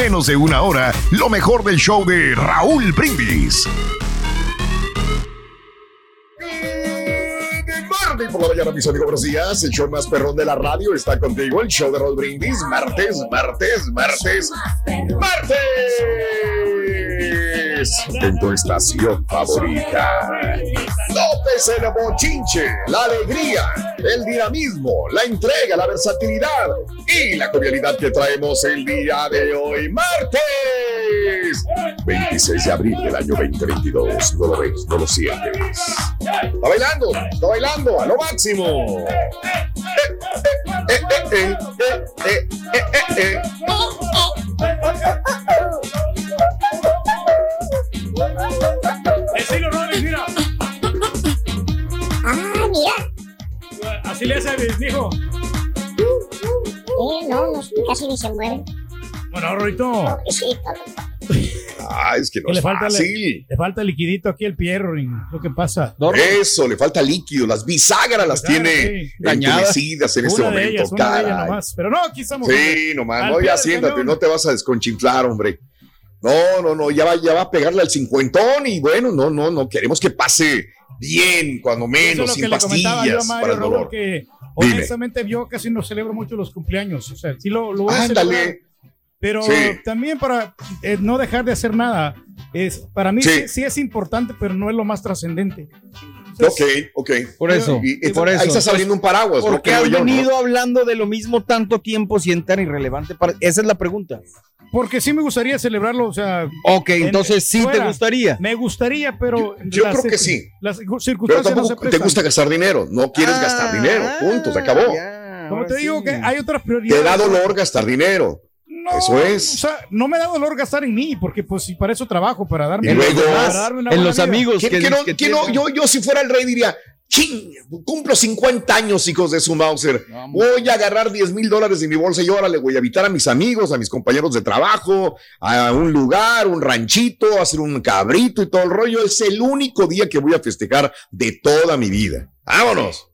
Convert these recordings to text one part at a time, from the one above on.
menos de una hora lo mejor del show de Raúl Brindis. Por la mañana, mis amigos, buenos. El show más perrón de la radio está contigo. El show de Raúl Brindis. Martes, martes, martes, martes. En tu estación favorita. López el bochinche, la alegría, el dinamismo, la entrega, la versatilidad y la cordialidad que traemos el día de hoy, martes 26 de abril del año 2022. No lo ves, no lo sientes. Está bailando, está bailando a lo máximo. Eh, eh, eh, Estilo Rollins, mira. Ah, mira. Así le hace a mi hijo. Eh, no, no, casi ni se mueve. Bueno, Rorito. Pobrecito. Ah, es que no Que le es falta, fácil. le falta liquidito aquí el pierro, lo que pasa. Eso, le falta líquido. Las bisagras las tiene sí. entumecidas en este una de momento. ellas, una de ellas nomás. Pero no, aquí estamos. Sí, nomás, Al no, ya siéntate, cañón. no te vas a desconchinflar, hombre. No, no, no, ya va, ya va a pegarle al cincuentón y bueno, no, no, no, queremos que pase bien, cuando es menos, lo sin comentaba yo a pastillas para Mario el dolor. que honestamente yo casi no celebro mucho los cumpleaños. O sea, sí lo, lo voy a celebrar, Ándale, pero Sí. también para eh, no dejar de hacer nada. Es, para mí Sí. sí. sí es importante, pero no es lo más trascendente. Ok, ok. Por eso, Y, y por ahí eso. está saliendo un paraguas, ¿Por qué ¿no? venido hablando de lo mismo tanto tiempo si es tan irrelevante? Para... Esa es la pregunta. Porque sí me gustaría celebrarlo, o sea, Ok, En- entonces sí te fuera. gustaría. me gustaría, pero Yo- yo las creo que sí. Las Pero circunstancias no se tampoco te gusta gastar dinero, no quieres Ah, gastar dinero, punto, se acabó. ya, Como te digo sí. que hay otras Te prioridades. da dolor gastar dinero. No, Eso es. O sea, no me da dolor gastar en mí, porque pues si para eso trabajo, para darme, Y luego- para darme una En buena los vida. amigos ¿Quién, que, no- que no- yo, yo si fuera el rey diría, ching, cumplo 50 años, hijos de su Mauser. Voy a agarrar 10 mil dólares de mi bolsa y órale, voy a invitar a mis amigos, a mis compañeros de trabajo, a un lugar, un ranchito, a hacer un cabrito y todo el rollo. Es el único día que voy a festejar de toda mi vida. Vámonos.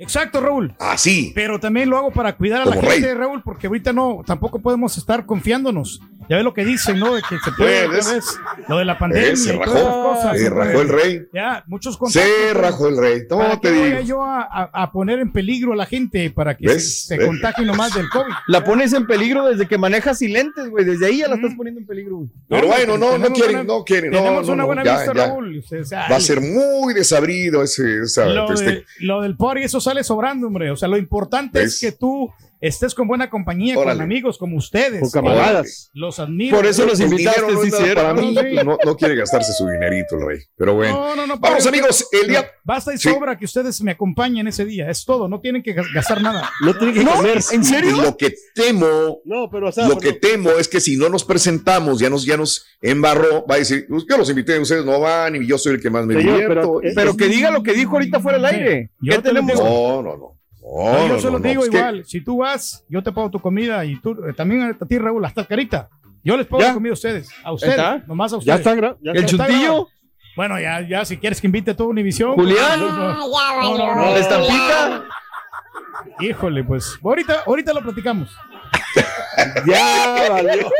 Exacto, Raúl. Así. Pero también lo hago para cuidar a la gente, rey. Raúl, porque ahorita no, tampoco podemos estar confiándonos. Ya ves lo que dicen, ¿no? De que se puede, Pues, ya ves, lo de la pandemia Eh, se y todas rajó. cosas. Se rajó el rey. Ya, muchos contactos. Se rajó el rey. ¿Para No qué te digo. yo a, poner en peligro a la gente para que ¿Ves? se, se contagien nomás del COVID? La pones en peligro desde que manejas y lentes, güey. Desde ahí ya la estás poniendo en peligro, güey. Pero No, bueno, no, no quieren, no quieren. Tenemos no, una buena ya, vista, ya. Raúl. O sea, Va a ser muy desabrido ese, esa lo, feste- de- lo del party, eso sale sobrando, hombre. O sea, lo importante ¿Ves? es que tú estés con buena compañía, con amigos como ustedes. Por camaradas. Los admiro. Por eso los invitaste, no cierto. para mí, pues no, no quiere gastarse su dinerito el rey. Pero bueno. No, no, no. Vamos, amigos, el día. Basta y Sí. sobra que ustedes me acompañen ese día. Es todo. No tienen que gas- gastar nada. No tiene que ¿No? comer. ¿En serio? Lo que temo, No, pero o sea, lo que temo es que si no nos presentamos, ya nos, ya nos embarró, va a decir, "Pues, yo los invité, ustedes no van y yo soy el que más me Señor, divierto. pero- Pero que diga lo que dijo ahorita fuera del aire. Yo ¿Qué te lo tenemos? No, no, no. No, yo no, se no, los no, digo que- igual. Si tú vas, yo te pago tu comida y tú eh, también a ti, Raúl, hasta carita. Yo les pago la comida a ustedes. A ustedes. ¿Está? Nomás a Ya ustedes. está, gra- ya ¿El está. Está chuntillo? grabado. Bueno, ya, ya, si quieres que invite a toda Univisión. Julián. pues, Ah, no, no. ¿La estampita? Híjole, pues. Ahorita, ahorita lo platicamos. Ya, valió.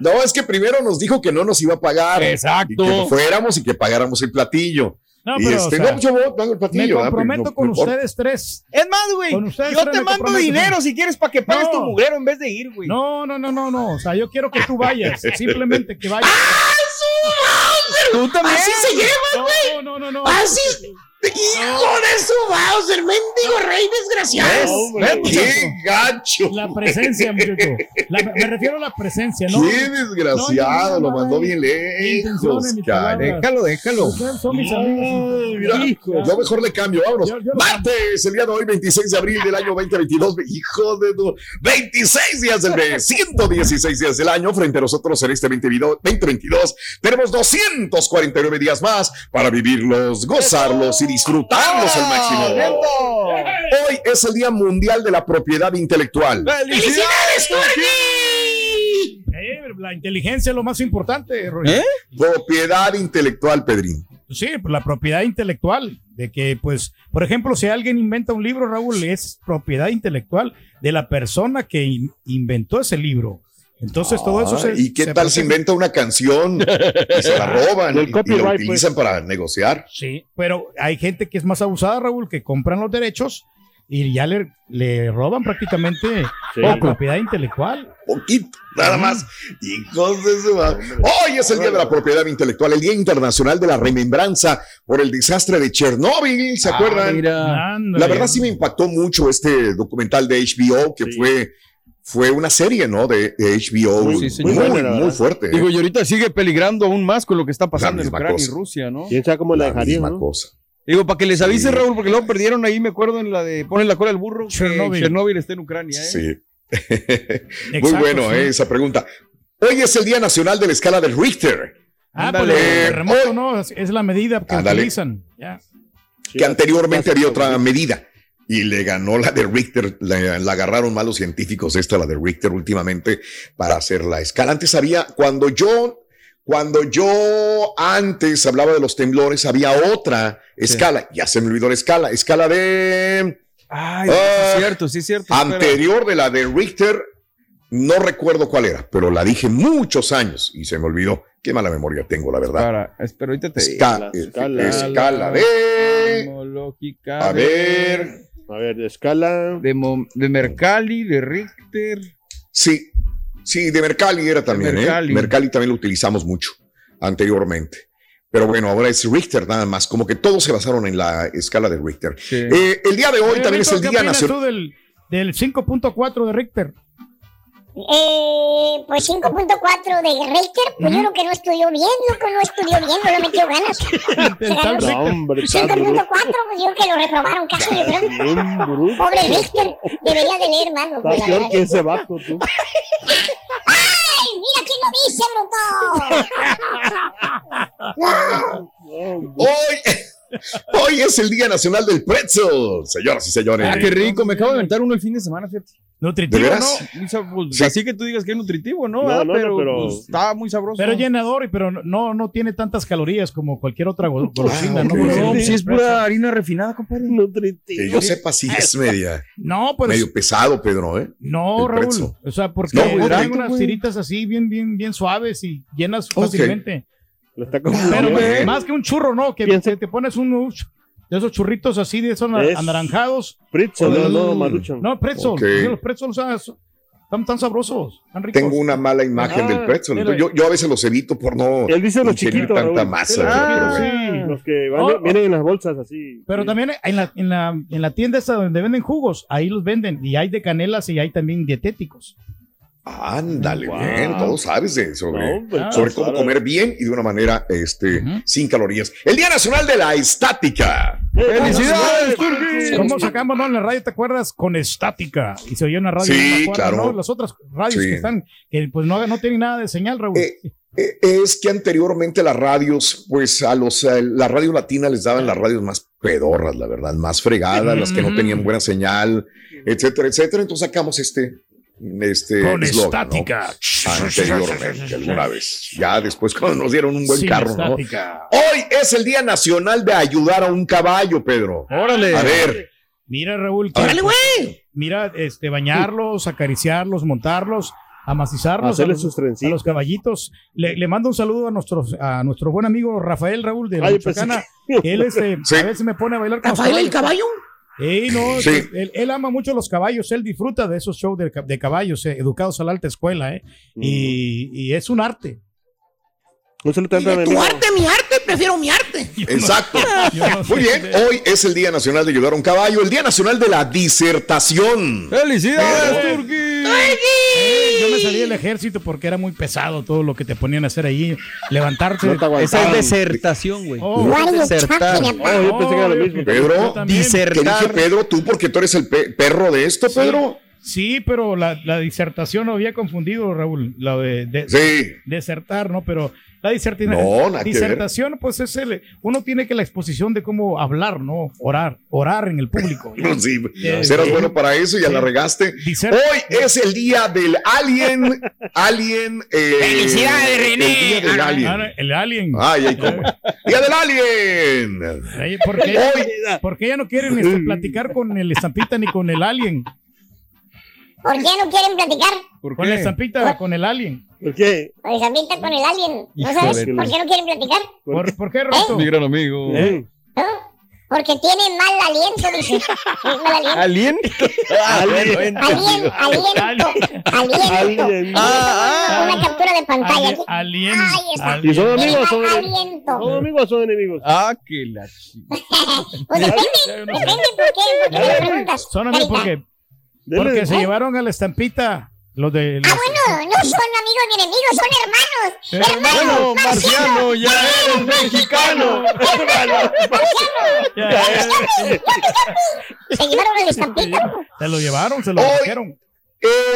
No, es que primero nos dijo que no nos iba a pagar. Exacto. Y que fuéramos y que pagáramos el platillo. No, y pero, este, o sea, no, yo voy, pago el me platillo. ah, comprometo no- con ustedes tres. Es más, güey. Yo te me mando dinero si quieres para que pagues No. tu mugrero en vez de ir, güey. No, no, no, no, no. O sea, yo quiero que tú vayas. Simplemente que vayas. Tú también. Así se lleva. No, no, no, no. Así. Hijo de su Bowser, mendigo rey desgraciado. ¿Ves? Qué gacho. La presencia, muchacho. La- me refiero a la presencia, ¿no? Qué desgraciado, lo mandó bien lejos, cara. Déjalo, déjalo. Son mis amigos. Mira, Hijos. yo mejor le cambio, vámonos. Yo- yo- Martes, el día de hoy, 26 de abril del año 2022. Hijo de tu. 26 días del mes, 116 días del año. Frente a nosotros en este 2022, 2022 tenemos 249 días más para vivirlos, gozarlos y disfrutarlos al máximo. Hoy es el Día Mundial de la Propiedad Intelectual. ¡Felicidades! Eh, la inteligencia es lo más importante, Roger. ¿Eh? Propiedad intelectual, Pedrín. Sí, pues la propiedad intelectual. De que, pues, por ejemplo, si alguien inventa un libro, Raúl, es propiedad intelectual de la persona que in- inventó ese libro. Entonces, todo eso se. ¿Y qué se tal se inventa una canción y se la roban y- y, la copyright, utilizan para negociar? Sí, pero hay gente que es más abusada, Raúl, que compran los derechos y ya le, le roban prácticamente Sí. la propiedad intelectual. Poquito, nada más. Hijos de su madre. Hoy es el Día de la Propiedad Intelectual, el Día Internacional de la Remembranza por el desastre de Chernóbil, ¿se Ah, acuerdan? mira. La verdad sí me impactó mucho este documental de HBO que Sí. fue, fue una serie, ¿no? De, de HBO Muy- muy, sí, muy, Muy fuerte. ¿eh? Digo, y ahorita sigue peligrando aún más con lo que está pasando en Ucrania y. Rusia, ¿no? ¿Quién sabe cómo la la dejaría, misma no? cosa. Digo, para que les avise, Sí. Raúl, porque luego perdieron ahí, me acuerdo, en la de ponen la cola al burro. Chernobyl. Chernobyl está en Ucrania, ¿eh? Sí. muy Exacto, bueno sí. eh, esa pregunta. Hoy es el Día Nacional de la Escala de Richter. Ah, pues Ándale. el terremoto, ¿no? Es, la medida que utilizan. Ya. Sí, que anteriormente había otra medida y le ganó la de Richter, la, la agarraron mal los científicos, esta la de Richter últimamente para hacer la escala. Antes había, cuando yo, cuando yo antes hablaba de los temblores, había otra escala, ya se me olvidó la escala, escala de Ay, Ah, sí es cierto, sí es cierto. espera. anterior de la de Richter, no recuerdo cuál era, pero la dije muchos años y se me olvidó. Qué mala memoria tengo, la verdad. Para, espera, ahorita te Esca- La eh, escala. escala de, a de- ver, A ver, de escala. De, Mo- de Mercalli, de Richter. Sí, sí, de Mercalli era también, Mercalli. ¿eh? Mercalli también lo utilizamos mucho anteriormente. Pero bueno, ahora es Richter nada más, como que todos se basaron en la escala de Richter. Sí. Eh, el día de hoy Oye, también es el ¿qué Día Nacional. del, del 5.4 de Richter? Eh, pues 5.4 de Richter, pues yo creo que no estudió bien, loco, no estudió bien, no le metió ganas. Del tal Sí, No, Richter. hombre, está 5.4, bruto. pues yo creo que lo reprobaron casi, yo creo. Pobre Richter, debería de leer loco, Está la peor verdad. que ese vato, tú. ¡Ay, mira quién lo dice, bruto! No, Hoy, es el Día Nacional del Pretzel, señoras y señores. Ah, qué rico, me acabo de inventar uno el fin de semana, fíjate. Nutritivo, ¿De ¿no? veras? Muy sab- pues, Sí. Así que tú digas que es nutritivo, ¿no? No, Ah, no, no, pero, pero- pues, está muy sabroso. Pero llenador, y- pero no, no tiene tantas calorías como cualquier otra go- golosina, Ah, ¿no? No, si es pura harina refinada, compadre. Nutritivo. Que yo sepa, sí es media, No, pues medio pesado, Pedro, ¿eh? no, el Raúl. pretzel. O sea, porque hidrato, unas tiritas así bien, bien, bien suaves y llenas fácilmente. Lo está Pero güey. más que un churro, ¿no? Que, que te pones un de esos churritos así, de esos Es- anaranjados. Pretzel, no, no. Maruchan. No, pretzel. Sí, Los pretzels ah, son- están tan sabrosos, tan ricos. Tengo una mala imagen Ah, del pretzel. Yo, yo a veces los evito por no Él dice los chiquitos, tanta Raúl. masa. Ah, pero bueno. sí. Los que van- Oh, vienen en las bolsas así. Pero Sí. también en la, en, la, en la tienda esa donde venden jugos, ahí los venden. Y hay de canelas y hay también dietéticos. Ándale, Wow. bien, todo sabes de- sobre, No, sobre cómo comer bien y de una manera este, sin calorías. El Día Nacional de la Estática. ¡Felicidades, ¿Cómo sacamos no, en la radio, te acuerdas? Con estática. Y se oye una radio. Sí, no claro. ¿no? Las otras radios Sí. que están, que pues no, no tienen nada de señal, Raúl. Eh, Eh, Es que anteriormente las radios, pues a los, a la radio latina les daban las radios más pedorras, la verdad, más fregadas, las que no tenían buena señal, etcétera, etcétera. Entonces sacamos este, este Con eslogan, ¿no? estática. Anteriormente, alguna vez. Ya después cuando nos dieron un buen Sin carro, ¿no? estática. Hoy es el Día Nacional de ayudar a un caballo, Pedro. Órale. A ver, Mira, Raúl. que- ¡Órale, güey! Mira, este, bañarlos, acariciarlos, montarlos, amacizarlos a Hacerle los, sus a trencitas. los caballitos. Le, le mando un saludo a nuestros, a nuestro buen amigo Rafael Raúl de la Ay, Michoacana. que- Él este, Sí. a veces me pone a bailar con los ¿Rafael el caballo? Ey, no, Sí. él, él ama mucho los caballos, él disfruta de esos shows de, ca- de caballos, eh, educados a la alta escuela, ¿eh? Mm. Y, y es un arte. Un saludo Y a tu arte, mi arte, prefiero mi arte. Exacto. Muy bien, hoy es el Día Nacional de Ayudar a un Caballo, el Día Nacional de la Disertación. ¡Felicidades, Turquí! Eh, Yo me salí del ejército porque era muy pesado todo lo que te ponían a hacer ahí. Levantarse. No te Esa es desertación, güey. Oh. Desertar. Oh, yo pensé que era lo mismo. Pedro. ¿Qué dije Disertar. Pedro? Tú, porque tú eres el pe- perro de esto, Pedro. Sí, pero la, la disertación lo había confundido, Raúl. La de, de- Sí. desertar, ¿no? Pero la disertación, No, disertación, pues es el, uno tiene que la exposición de cómo hablar, ¿no? Orar, orar en el público. No, sí, Sí. serás bueno para eso, ya Sí. la regaste. Hoy es el día del alien. Alien. eh, Felicidades, René. El día del alien. Ah, el alien. Ay, ay, cómo. Día del alien. Ay, ¿Por qué, por qué ya no quieren este, platicar con el estampita ni con el alien? ¿Por qué no quieren platicar? ¿Por Con la estampita, con el alien. ¿Por qué? Pues ahorita con el alien. ¿No sabes de por qué no quieren platicar? ¿Por, por qué, Roto? Mi gran amigo. ¿Eh? ¿No? Porque tienen mal aliento, dice. mal aliento. ¿Alien? Alien, aliento, aliento. Alien. Ah, Una captura de pantalla. Alien. alien, Ay, está. alien. ¿Y son amigos o aliento. ¿Son amigos o son enemigos? Ah, que la chica. Pues depende, depende por qué, por qué me preguntas. Son amigos Carita. Porque, Dele. se llevaron a la estampita. Los de. Ah, los- bueno, no son amigos ni enemigos, son hermanos. Hermanos, Bueno, Marciano, ya eres mexicano. Ya, Se llevaron el estampita. se lo llevaron, se lo Hoy- trajeron.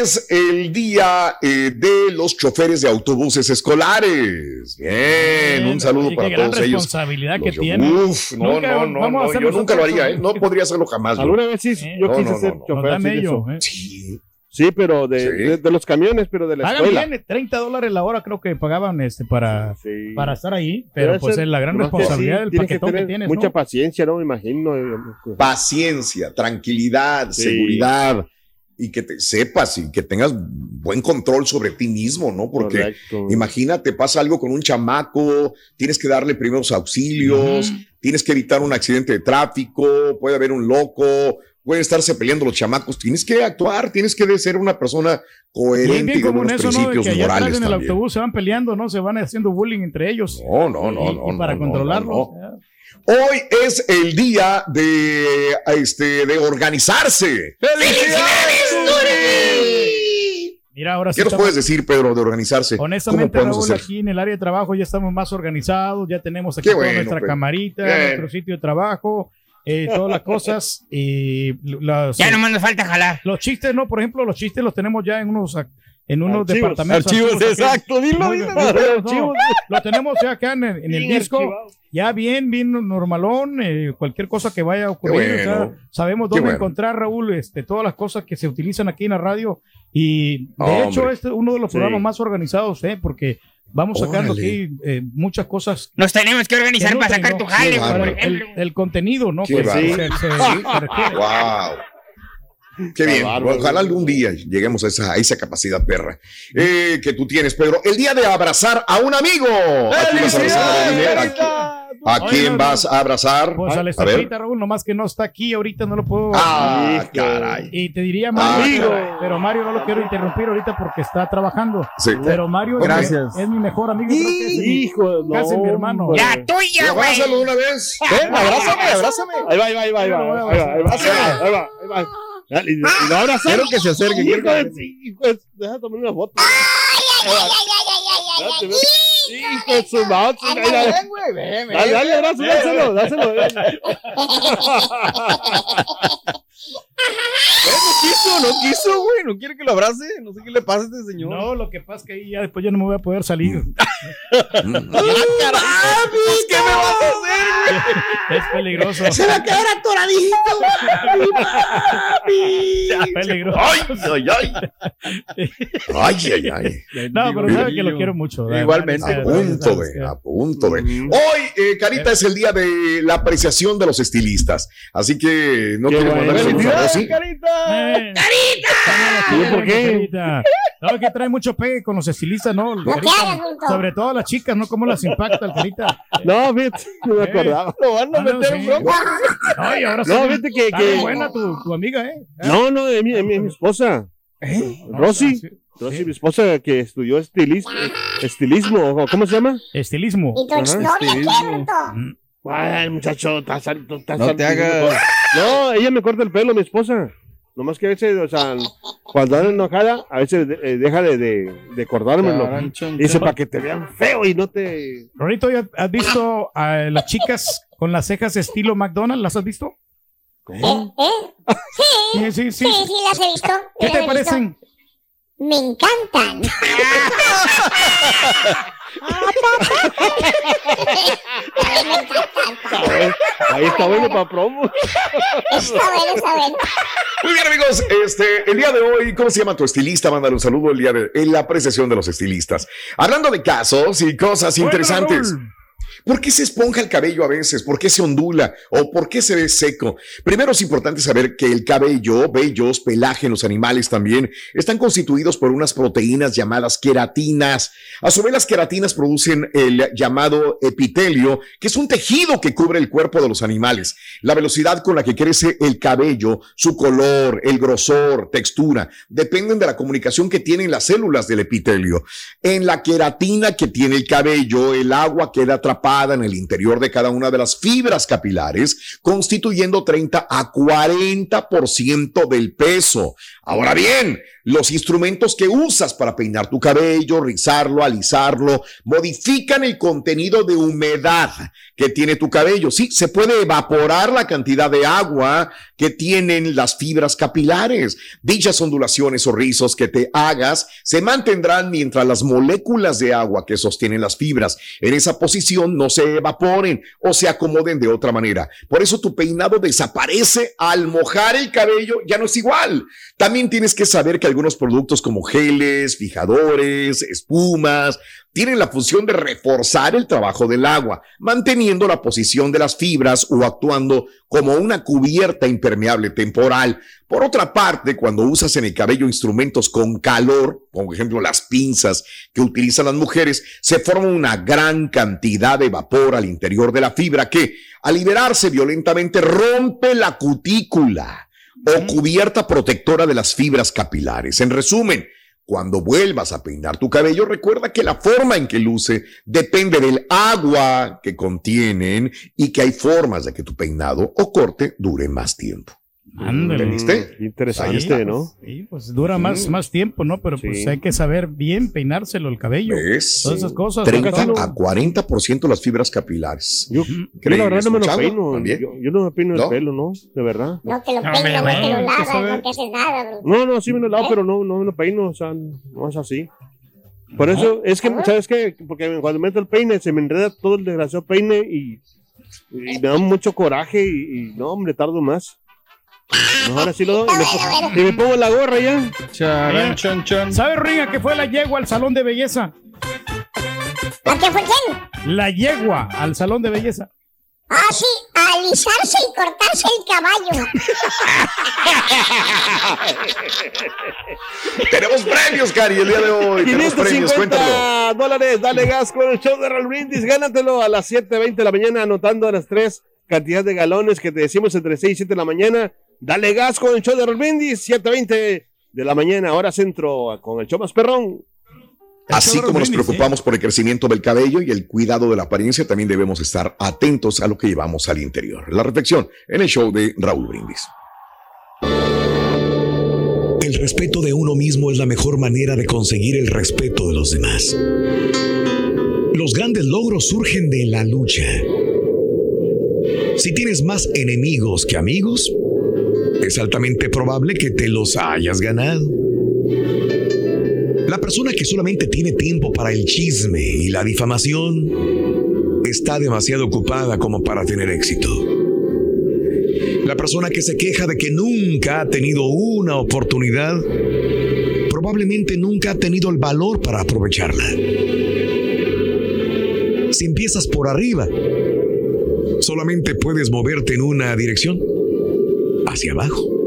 Es el día eh, de los choferes de autobuses escolares. Bien, un saludo para todos ellos. responsabilidad que Los- tiene. Uf, no, no, no, no, yo nunca lo haría, ¿eh? no podría hacerlo jamás. Alguna vez sí, Eh, yo quise no, ser no, no. Nos chofer. ¿eh? Sí. Sí, pero de, Sí. de, de los camiones, pero de la Pagan escuela. bien, 30 dólares la hora creo que pagaban este para, Sí. para estar ahí, pero pues ser- es la gran que responsabilidad sí, del paquetón que, tener tienes, Mucha ¿no? paciencia, ¿no? Me imagino. eh, Paciencia, tranquilidad, Sí. seguridad y que te sepas y que tengas buen control sobre ti mismo, ¿no? Porque Correcto. imagínate, pasa algo con un chamaco, tienes que darle primeros auxilios, tienes que evitar un accidente de tráfico, puede haber un loco, pueden estarse peleando los chamacos, tienes que actuar, tienes que ser una persona coherente bien y de eso, ¿no? De principios que allá atrás morales en el también. autobús se van peleando, ¿no? Se van haciendo bullying entre ellos. No, no, no, Y- no. y para no, no, controlarlo. no, no. Hoy es el día de, este, de organizarse. Mira, ahora sí. ¿Qué nos estamos- puedes decir, Pedro, de organizarse? Honestamente, ¿Cómo podemos Raúl, hacer? aquí en el área de trabajo ya estamos más organizados, ya tenemos aquí toda bueno, nuestra Pedro. camarita, Bien. nuestro sitio de trabajo, eh, todas las cosas y las- Ya nomás nos falta jalar. los chistes, no, por ejemplo, los chistes los tenemos ya en unos en unos Archivos. departamentos. Archivos, aquí. exacto, dilo, dilo. no, Archivos. Lo tenemos ya acá en, el- en el disco, archivado. ya bien, bien normalón, eh, cualquier cosa que vaya a ocurrir, Qué o sea, bueno. sabemos dónde bueno. encontrar, Raúl, este, todas las cosas que se utilizan aquí en la radio y de Hombre. hecho este es uno de los Sí. programas más organizados, eh, porque vamos sacando Órale. aquí eh, muchas cosas Nos tenemos que organizar que para nutren, sacar ¿no? tu jale, por el, ejemplo. el contenido, ¿no? Qué Que bárbaro. se- se- se. Wow. Qué bien. bárbaro. Ojalá algún día lleguemos a esa, a esa capacidad, perra, eh, que tú tienes, Pedro. El día de abrazar a un amigo. ¿A quién vas a abrazar? Dime, ¿a quién- ¿A Oye, quién no, vas a abrazar? Pues a la a ver. estampita, Raúl, nomás que no está aquí, ahorita no lo puedo. Ah, caray. Y te diría Mario, Amigo. pero, Mario no lo quiero interrumpir ahorita porque está trabajando. Sí. Pero Mario es mi- Gracias. Es, mi mejor amigo. creo que es Hijo, no. Casi mi hermano. La tuya, güey. Abrázalo de una vez. Ven, abrázame, abrázame. Ahí va, ahí va, ahí va, ahí va. Ahí va, ahí va, ahí va, Dale, Y y lo. Quiero que se acerque. Hijo de sí, hijo de- Deja tomar una foto. Hijo de su madre. Dale, dale. Ven, güey, ven, ven. Dale, dale, abrazo, dáselo, dáselo. No quiso, no quiso, güey. No quiere que lo abrace. No sé qué le pasa a este señor. No, lo que pasa es que ahí ya después ya no me voy a poder salir. Ah, pues, ¿Qué me vas a hacer, güey? Es peligroso. Se va a quedar atoradito. Es peligroso. Ay, ay, ay. Ay, ay, ay. No, pero sabe que lo quiero mucho. ¿verdad? Igualmente. A punto de, a punto de. Hoy, eh, Carita, es el día de la apreciación de los estilistas. Así que no quiero mandar saludos a ¡Felicidades, Rosy. carita! Eh, ¿cómo lo ¿por qué? Carita? No, que trae mucho pegue con los estilistas, ¿no? No Carita, sobre todo a las chicas, ¿no? ¿Cómo las impacta el carita? No, fíjate, no me Eh. acordaba. Lo van a Ah, no, meter en sí. bronca. Ay, ahora sí. No, fíjate que. Que buena tu, tu amiga, ¿eh? no, no, es mi, es mi, es mi esposa. No, Rosy. sí. Entonces, mi esposa que estudió estilismo, estilismo, ¿o ¿cómo se llama? Estilismo. ¿Y tu Ajá, estilismo. Ay, muchacho, estás sal- estás No te hagas. No, ella me corta el pelo, mi esposa. Nomás que a veces, o sea, cuando anda enojada, a veces eh, deja de, de, de cordármelo. Charan, chon, Dice, para que te vean feo y no te... Rorito, ¿ya ¿has visto a las chicas con las cejas estilo McDonald's? ¿Las has visto? ¿Eh? ¿Eh? Sí, sí, Sí, sí. sí, las he visto. ¿Qué te he visto. parecen? Me encantan. Ahí está bueno para promo. Está bueno, está bueno. Muy bien, amigos. Este, el día de hoy, ¿cómo se llama tu estilista? Mándale un saludo el día de en la apreciación de los estilistas. Hablando de casos y cosas interesantes. Raúl. ¿Por qué se esponja el cabello a veces? ¿Por qué se ondula? ¿O por qué se ve seco? Primero es importante saber que el cabello, vellos, pelaje en los animales también están constituidos por unas proteínas llamadas queratinas. A su vez, las queratinas producen el llamado epitelio, que es un tejido que cubre el cuerpo de los animales. La velocidad con la que crece el cabello, su color, el grosor, textura, dependen de la comunicación que tienen las células del epitelio. En la queratina que tiene el cabello, el agua queda atrapada en el interior de cada una de las fibras capilares, constituyendo 30 a 40% del peso. Ahora bien, los instrumentos que usas para peinar tu cabello, rizarlo, alisarlo, modifican el contenido de humedad que tiene tu cabello. Sí, se puede evaporar la cantidad de agua que tienen las fibras capilares. Dichas ondulaciones o rizos que te hagas se mantendrán mientras las moléculas de agua que sostienen las fibras en esa posición no se evaporen o se acomoden de otra manera. Por eso tu peinado desaparece al mojar el cabello, ya no es igual. También tienes que saber que algunos productos como geles, fijadores, espumas, tienen la función de reforzar el trabajo del agua, manteniendo la posición de las fibras o actuando como una cubierta impermeable temporal. Por otra parte, cuando usas en el cabello instrumentos con calor, como por ejemplo las pinzas que utilizan las mujeres, se forma una gran cantidad de vapor al interior de la fibra que, al liberarse violentamente, rompe la cutícula o cubierta protectora de las fibras capilares. En resumen, cuando vuelvas a peinar tu cabello, recuerda que la forma en que luce depende del agua que contienen y que hay formas de que tu peinado o corte dure más tiempo. Ándale. ¿Entendiste? Interesante, Sí, ¿no? Sí, pues dura más, más tiempo, ¿no? Pero pues Sí. hay que saber bien peinárselo el cabello. ¿Ves? Todas esas cosas. 30 ¿no? a 40% las fibras capilares. Yo, yo la ¿Creen verdad no me lo peino. también? Yo, yo no me peino ¿No? el pelo, ¿no? De verdad. No te lo No, hombre, no te bueno, lo ¿qué lavas, no te haces nada, bro. No, no, sí me lo lavo, pero no, no me lo peino. O sea, no es así. Por eso, es que, ¿sabes qué? Porque cuando meto el peine se me enreda todo el desgraciado peine y, y me da mucho coraje y, y no, hombre, tardo más. Mejor así lo doy. Y me, po- y me pongo la gorra ya. Charan, chon, chon. ¿Sabes, Ringa, que fue la yegua al salón de belleza? ¿A qué fue quién? La yegua al salón de belleza. Ah, sí, alisarse y cortarse el caballo. Tenemos premios, Cari, el día de hoy. Tenemos premios, cuéntalo. 550 dólares. Dale gas con el show de Raúl Brindis. Gánatelo a las 7.20 de la mañana, anotando a las tres cantidad de galones que te decimos entre 6 y 7 de la mañana. Dale gas con el show de Raúl Brindis. 7.20 de la mañana, hora centro, con el show más perrón. Así como nos brindis, preocupamos por el crecimiento del cabello y el cuidado de la apariencia, también debemos estar atentos a lo que llevamos al interior. La reflexión en el show de Raúl Brindis. El respeto de uno mismo es la mejor manera de conseguir el respeto de los demás. Los grandes logros surgen de la lucha. Si tienes más enemigos que amigos, es altamente probable que te los hayas ganado. La persona que solamente tiene tiempo para el chisme y la difamación está demasiado ocupada como para tener éxito. La persona que se queja de que nunca ha tenido una oportunidad, probablemente nunca ha tenido el valor para aprovecharla. Si empiezas por arriba, solamente puedes moverte en una dirección, hacia abajo.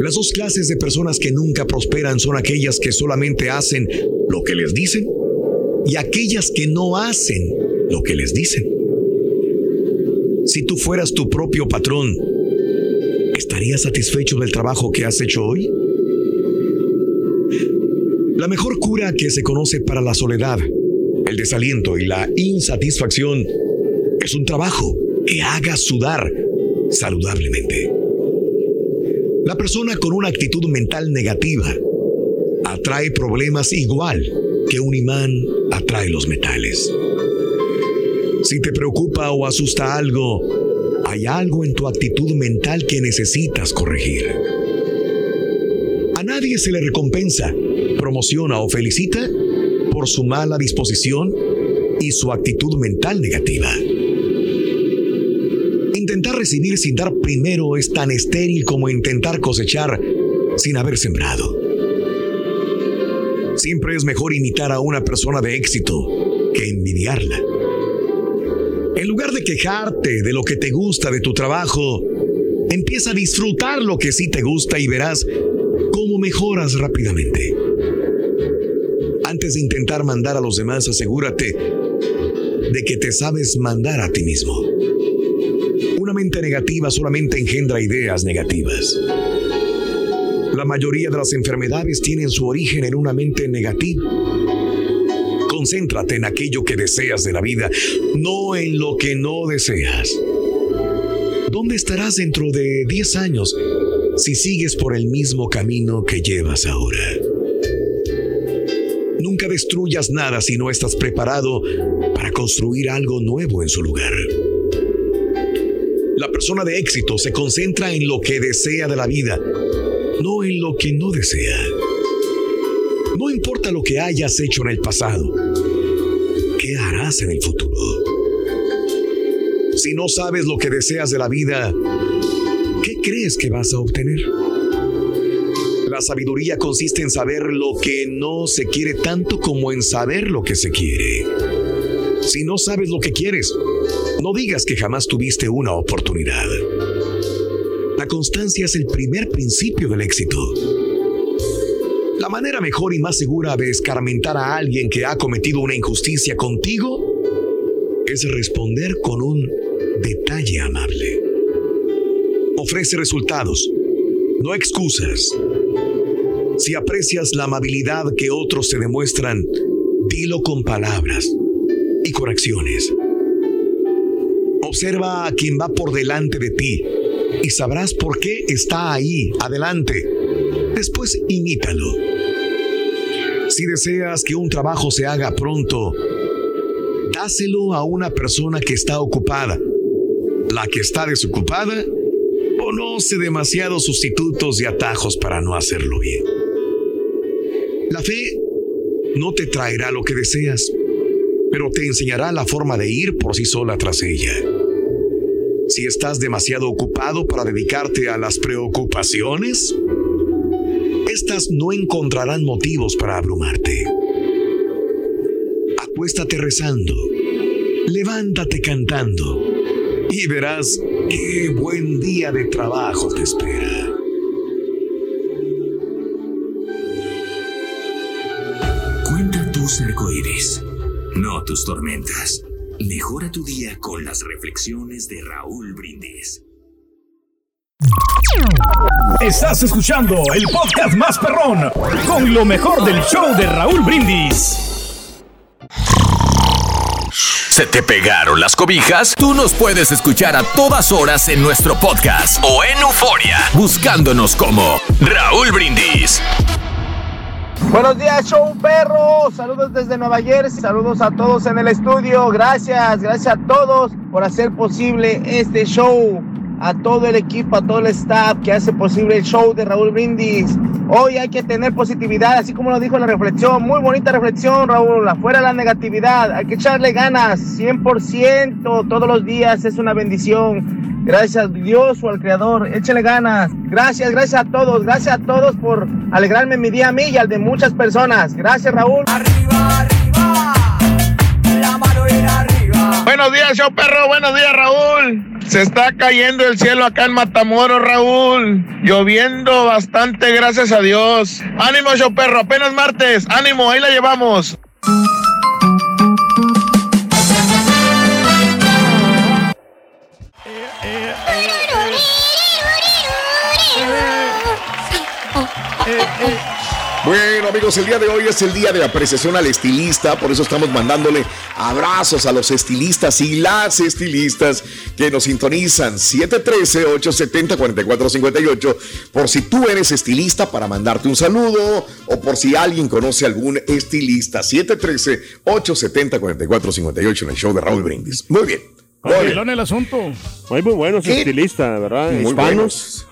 Las dos clases de personas que nunca prosperan son aquellas que solamente hacen lo que les dicen y aquellas que no hacen lo que les dicen. Si tú fueras tu propio patrón, ¿estarías satisfecho del trabajo que has hecho hoy? La mejor cura que se conoce para la soledad, el desaliento y la insatisfacción es un trabajo que haga sudar saludablemente. La persona con una actitud mental negativa atrae problemas igual que un imán atrae los metales. Si te preocupa o asusta algo, hay algo en tu actitud mental que necesitas corregir. A nadie se le recompensa, promociona o felicita por su mala disposición y su actitud mental negativa. Intentar recibir sin dar primero es tan estéril como intentar cosechar sin haber sembrado. Siempre es mejor imitar a una persona de éxito que envidiarla. En lugar de quejarte de lo que te gusta de tu trabajo, empieza a disfrutar lo que sí te gusta y verás cómo mejoras rápidamente. Antes de intentar mandar a los demás, asegúrate de que te sabes mandar a ti mismo. Mente negativa solamente engendra ideas negativas. La mayoría de las enfermedades tienen su origen en una mente negativa. Concéntrate en aquello que deseas de la vida, no en lo que no deseas. ¿Dónde estarás dentro de 10 años si sigues por el mismo camino que llevas ahora? Nunca destruyas nada si no estás preparado para construir algo nuevo en su lugar. Persona de éxito se concentra en lo que desea de la vida, no en lo que no desea. No importa lo que hayas hecho en el pasado, ¿qué harás en el futuro? Si no sabes lo que deseas de la vida, ¿qué crees que vas a obtener? La sabiduría consiste en saber lo que no se quiere tanto como en saber lo que se quiere. Si no sabes lo que quieres, no digas que jamás tuviste una oportunidad. La constancia es el primer principio del éxito. La manera mejor y más segura de escarmentar a alguien que ha cometido una injusticia contigo es responder con un detalle amable. Ofrece resultados, no excusas. Si aprecias la amabilidad que otros te demuestran, dilo con palabras y con acciones. Observa a quien va por delante de ti y sabrás por qué está ahí, adelante. Después imítalo. Si deseas que un trabajo se haga pronto, dáselo a una persona que está ocupada. La que está desocupada conoce demasiados sustitutos y atajos para no hacerlo bien. La fe no te traerá lo que deseas, pero te enseñará la forma de ir por sí sola tras ella. Si estás demasiado ocupado para dedicarte a las preocupaciones, estas no encontrarán motivos para abrumarte. Acuéstate rezando, levántate cantando y verás qué buen día de trabajo te espera. Cuenta tus arcoíris, no tus tormentas. Mejora tu día con las reflexiones de Raúl Brindis. Estás escuchando el podcast más perrón con lo mejor del show de Raúl Brindis. ¿Se te pegaron las cobijas? Tú nos puedes escuchar a todas horas en nuestro podcast o en Euforia, buscándonos como Raúl Brindis. Buenos días, show perro. Saludos desde Nueva Jersey. Saludos a todos en el estudio. Gracias, gracias a todos por hacer posible este show. A todo el equipo, a todo el staff que hace posible el show de Raúl Brindis. Hoy hay que tener positividad, así como lo dijo la reflexión. Muy bonita reflexión, Raúl. Afuera la negatividad. Hay que echarle ganas. 100% todos los días es una bendición. Gracias a Dios o al Creador. Échale ganas. Gracias, gracias a todos. Gracias a todos por alegrarme mi día a mí y al de muchas personas. Gracias, Raúl. Buenos días, show perro. Buenos días, Raúl. Se está cayendo el cielo acá en Matamoros, Raúl. Lloviendo bastante, gracias a Dios. Ánimo, show perro. Apenas martes. Ánimo, ahí la llevamos. Bueno, amigos, el día de hoy es el día de apreciación al estilista, por eso estamos mandándole abrazos a los estilistas y las estilistas que nos sintonizan 713-870-4458 por si tú eres estilista para mandarte un saludo o por si alguien conoce algún estilista 713-870-4458 en el show de Raúl Brindis. Muy bien. Muy bien. El asunto. Hay muy buenos ¿Qué? estilistas, ¿verdad? Muy Hispanos. buenos.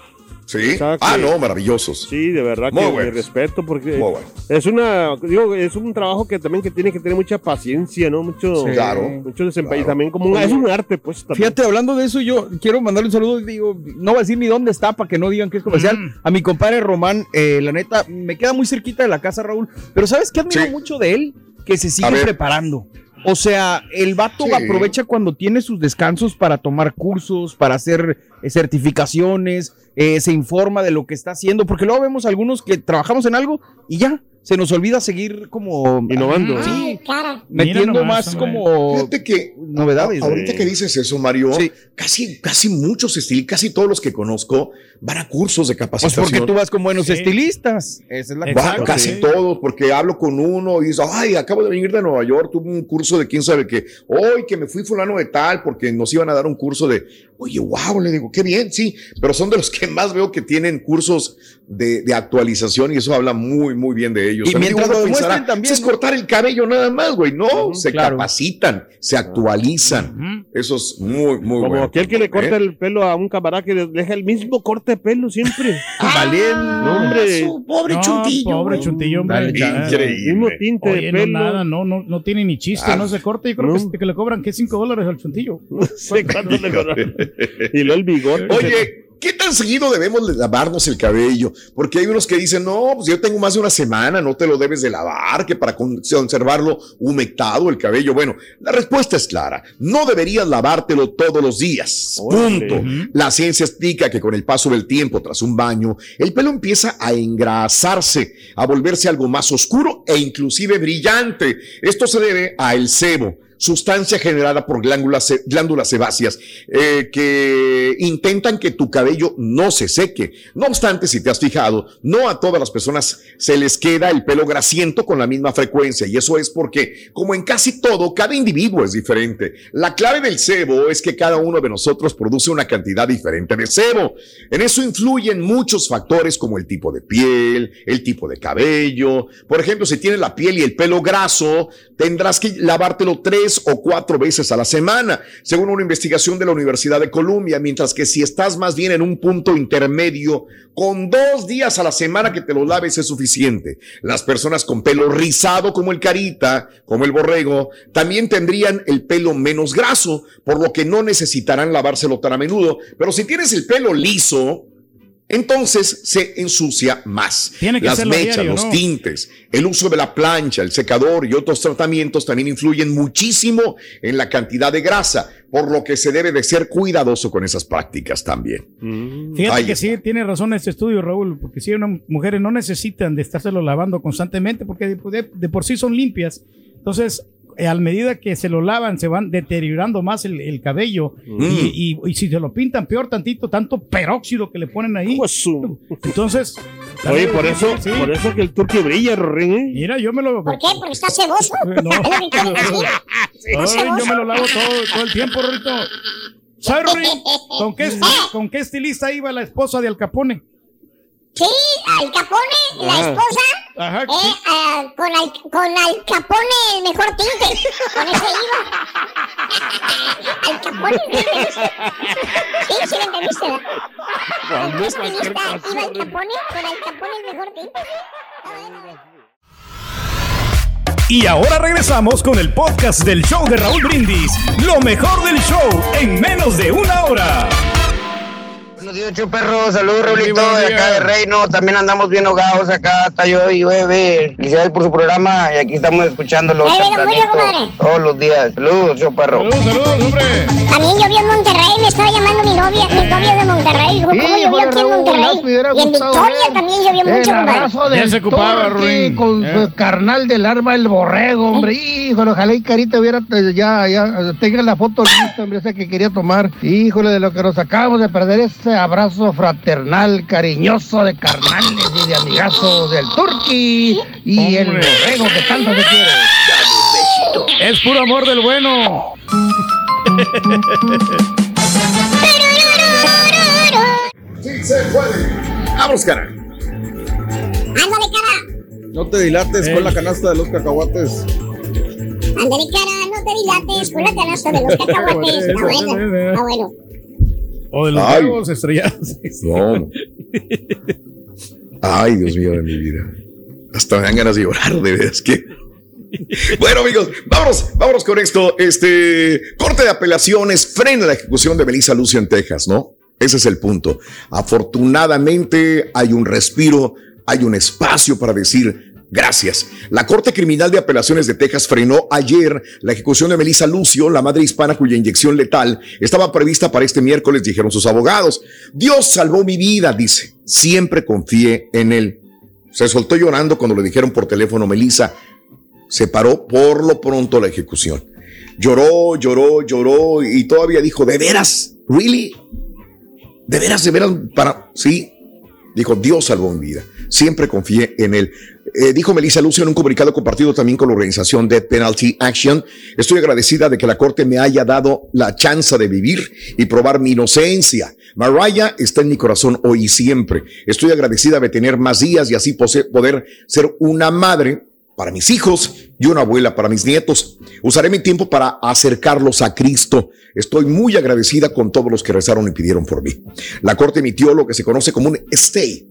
Sí. O sea, Ah, que- no, maravillosos. Sí, de verdad Muy que mi buenos. respeto porque Muy es una digo, es un trabajo que también que tiene que tener mucha paciencia, ¿no? Mucho Sí. Claro. mucho desempeño Claro. también como un, es un arte pues también. Fíjate, hablando de eso, yo quiero mandarle un saludo. Digo, no voy a decir ni dónde está para que no digan que es comercial. Mm. A mi compadre Román, eh, la neta, me queda muy cerquita de la casa, Raúl. Pero ¿sabes qué admiro Sí. mucho de él? Que se sigue preparando. O sea, el vato Sí. aprovecha cuando tiene sus descansos para tomar cursos, para hacer eh, certificaciones, eh, se informa de lo que está haciendo, porque luego vemos algunos que trabajamos en algo y ya, se nos olvida seguir como Innovando. Sí, cara. metiendo nomás, más como Fíjate que novedades. a- ahorita Sí. que dices eso, Mario, Sí. casi, casi muchos estilistas, casi todos los que conozco van a cursos de Pues capacitación. porque tú vas con buenos Sí. estilistas. Esa es la Exacto. Va, casi sí. todos, porque hablo con uno y dice, ay, acabo de venir de Nueva York, tuve un curso de quién sabe qué, hoy que me fui fulano de tal, porque nos iban a dar un curso de, oye, wow, le digo, qué bien, sí, pero son de los que más veo que tienen cursos de, de actualización y eso habla muy, muy bien de ellos. Y También mientras uno lo pensará, demuestren también, "Pues es ¿no?" cortar el cabello nada más, güey, no, se claro. capacitan, se actualizan. Ujú. Eso es muy, muy Como bueno. aquel que le corta ¿eh? el pelo a un camarada que le deja el mismo corte de pelo siempre. Valiente. No, hombre. Su pobre No, chuntillo. Pobre güey. chuntillo, hombre. Increíble. El mismo tinte Oye, de no, pelo. nada, no, no, no tiene ni chiste, Ah. no se corta. Yo creo No. que, que le cobran, ¿qué? 5 dólares al chuntillo. Le corta. y luego el bigote. Oye, ¿qué tan seguido debemos de lavarnos el cabello? Porque hay unos que dicen, no, pues yo tengo más de una semana, no te lo debes de lavar, que para con- conservarlo humectado el cabello. Bueno, la respuesta es clara, no deberías lavártelo todos los días. Punto. La ciencia explica que con el paso del tiempo tras un baño, el pelo empieza a engrasarse, a volverse algo más oscuro e inclusive brillante. Esto se debe al sebo sustancia generada por glándulas, glándulas sebáceas eh, que intentan que tu cabello no se seque. No obstante, si te has fijado, no a todas las personas se les queda el pelo grasiento con la misma frecuencia y eso es porque, como en casi todo, cada individuo es diferente. La clave del sebo es que cada uno de nosotros produce una cantidad diferente de sebo. En eso influyen muchos factores como el tipo de piel, el tipo de cabello. Por ejemplo, si tienes la piel y el pelo graso, tendrás que lavártelo tres o cuatro veces a la semana, según una investigación de la Universidad de Columbia, mientras que si estás más bien en un punto intermedio, con dos días a la semana que te lo laves es suficiente. Las personas con pelo rizado como el carita, como el borrego, también tendrían el pelo menos graso, por lo que no necesitarán lavárselo tan a menudo. Pero si tienes el pelo liso, entonces se ensucia más. Tiene que Las mechas, diario, los ¿no? tintes, el uso de la plancha, el secador y otros tratamientos también influyen muchísimo en la cantidad de grasa, por lo que se debe de ser cuidadoso con esas prácticas también. Mm. Fíjate Ahí que está. sí, tiene razón este estudio, Raúl, porque sí, unas mujeres no necesitan de estárselo lavando constantemente porque de, de- de por sí son limpias. Entonces, a medida que se lo lavan, se van deteriorando más el, el cabello. Mm. Y, y- y si se lo pintan peor tantito, tanto peróxido que le ponen ahí. Su- Entonces, Oye, por eso, sí. por eso que el turqui brilla, Rorín, ¿eh? Mira, yo me lo. ¿Por qué? Porque está ceboso. No. Yo me lo lavo todo, todo el tiempo, Rorito. ¿Sabes, Rory? ¿Con qué, ¿Con qué estilista iba la esposa de Al Capone? Sí, Al Capone, la Ah. esposa, Ajá. eh, ah, con, al, con Al Capone el mejor tinte. Con ese iba. Al Capone. Sí, sí, lo entendiste. ¿verdad? ¿Con qué estilista iba Al Capone? Con Al Capone el mejor tinte. Y ahora regresamos con el podcast del show de Raúl Brindis. Lo mejor del show en menos de una hora. Buenos días, Chu Perro. Saludos, Raulito, de acá de Reino. También andamos bien ahogados acá. Está yo y llueve. Felicidades por su programa y aquí estamos escuchándolo todos los días. Saludos, Chu Perro. Saludos, saludos, hombre. También llovió en Monterrey, me estaba llamando mi novia, mi novia de Monterrey. Dijo, ¿cómo llovió aquí en Monterrey? Y en Victoria ver también llovió El mucho, compadre. abrazo Ya se ocupaba, Ruin. con Eh. su carnal del arma el borrego, hombre. Híjole, ojalá y Carita hubiera eh, ya, ya tenga la foto lista, hombre, esa que quería tomar. Híjole, de lo que nos acabamos de perder ese abrazo fraternal, cariñoso de carnales y de amigazos del Turqui y el Hombre. borrego que tanto se quiere. Es puro amor del bueno. Sí se puede. Vamos, cara. Ándale, cara. No te dilates con la canasta de los cacahuates. Ándale, cara. No te dilates con la canasta de los cacahuates. Está bueno. Está bueno. O de los Ay. huevos estrellados. No. Ay, Dios mío de mi vida. Hasta me dan ganas de llorar, de veras que. Bueno, amigos, vámonos, vámonos con esto. Este corte de apelaciones frena la ejecución de Melissa Lucio en Texas, ¿no? Ese es el punto. Afortunadamente hay un respiro, hay un espacio para decir gracias. La Corte Criminal de Apelaciones de Texas frenó ayer la ejecución de Melissa Lucio, la madre hispana cuya inyección letal estaba prevista para este miércoles, dijeron sus abogados. Dios salvó mi vida, dice. Siempre confié en él. Se soltó llorando cuando le dijeron por teléfono, Melissa, se paró por lo pronto la ejecución. Lloró, lloró, lloró y todavía dijo, ¿de veras? ¿Really? ¿De veras, de veras? Para... Sí. Dijo, Dios salvó mi vida. Siempre confié en él. Eh, dijo Melissa Lucio en un comunicado compartido también con la organización Death Penalty Action. Estoy agradecida de que la corte me haya dado la chance de vivir y probar mi inocencia. Mariah está en mi corazón hoy y siempre. Estoy agradecida de tener más días y así poder ser una madre para mis hijos y una abuela para mis nietos. Usaré mi tiempo para acercarlos a Cristo. Estoy muy agradecida con todos los que rezaron y pidieron por mí. La corte emitió lo que se conoce como un stay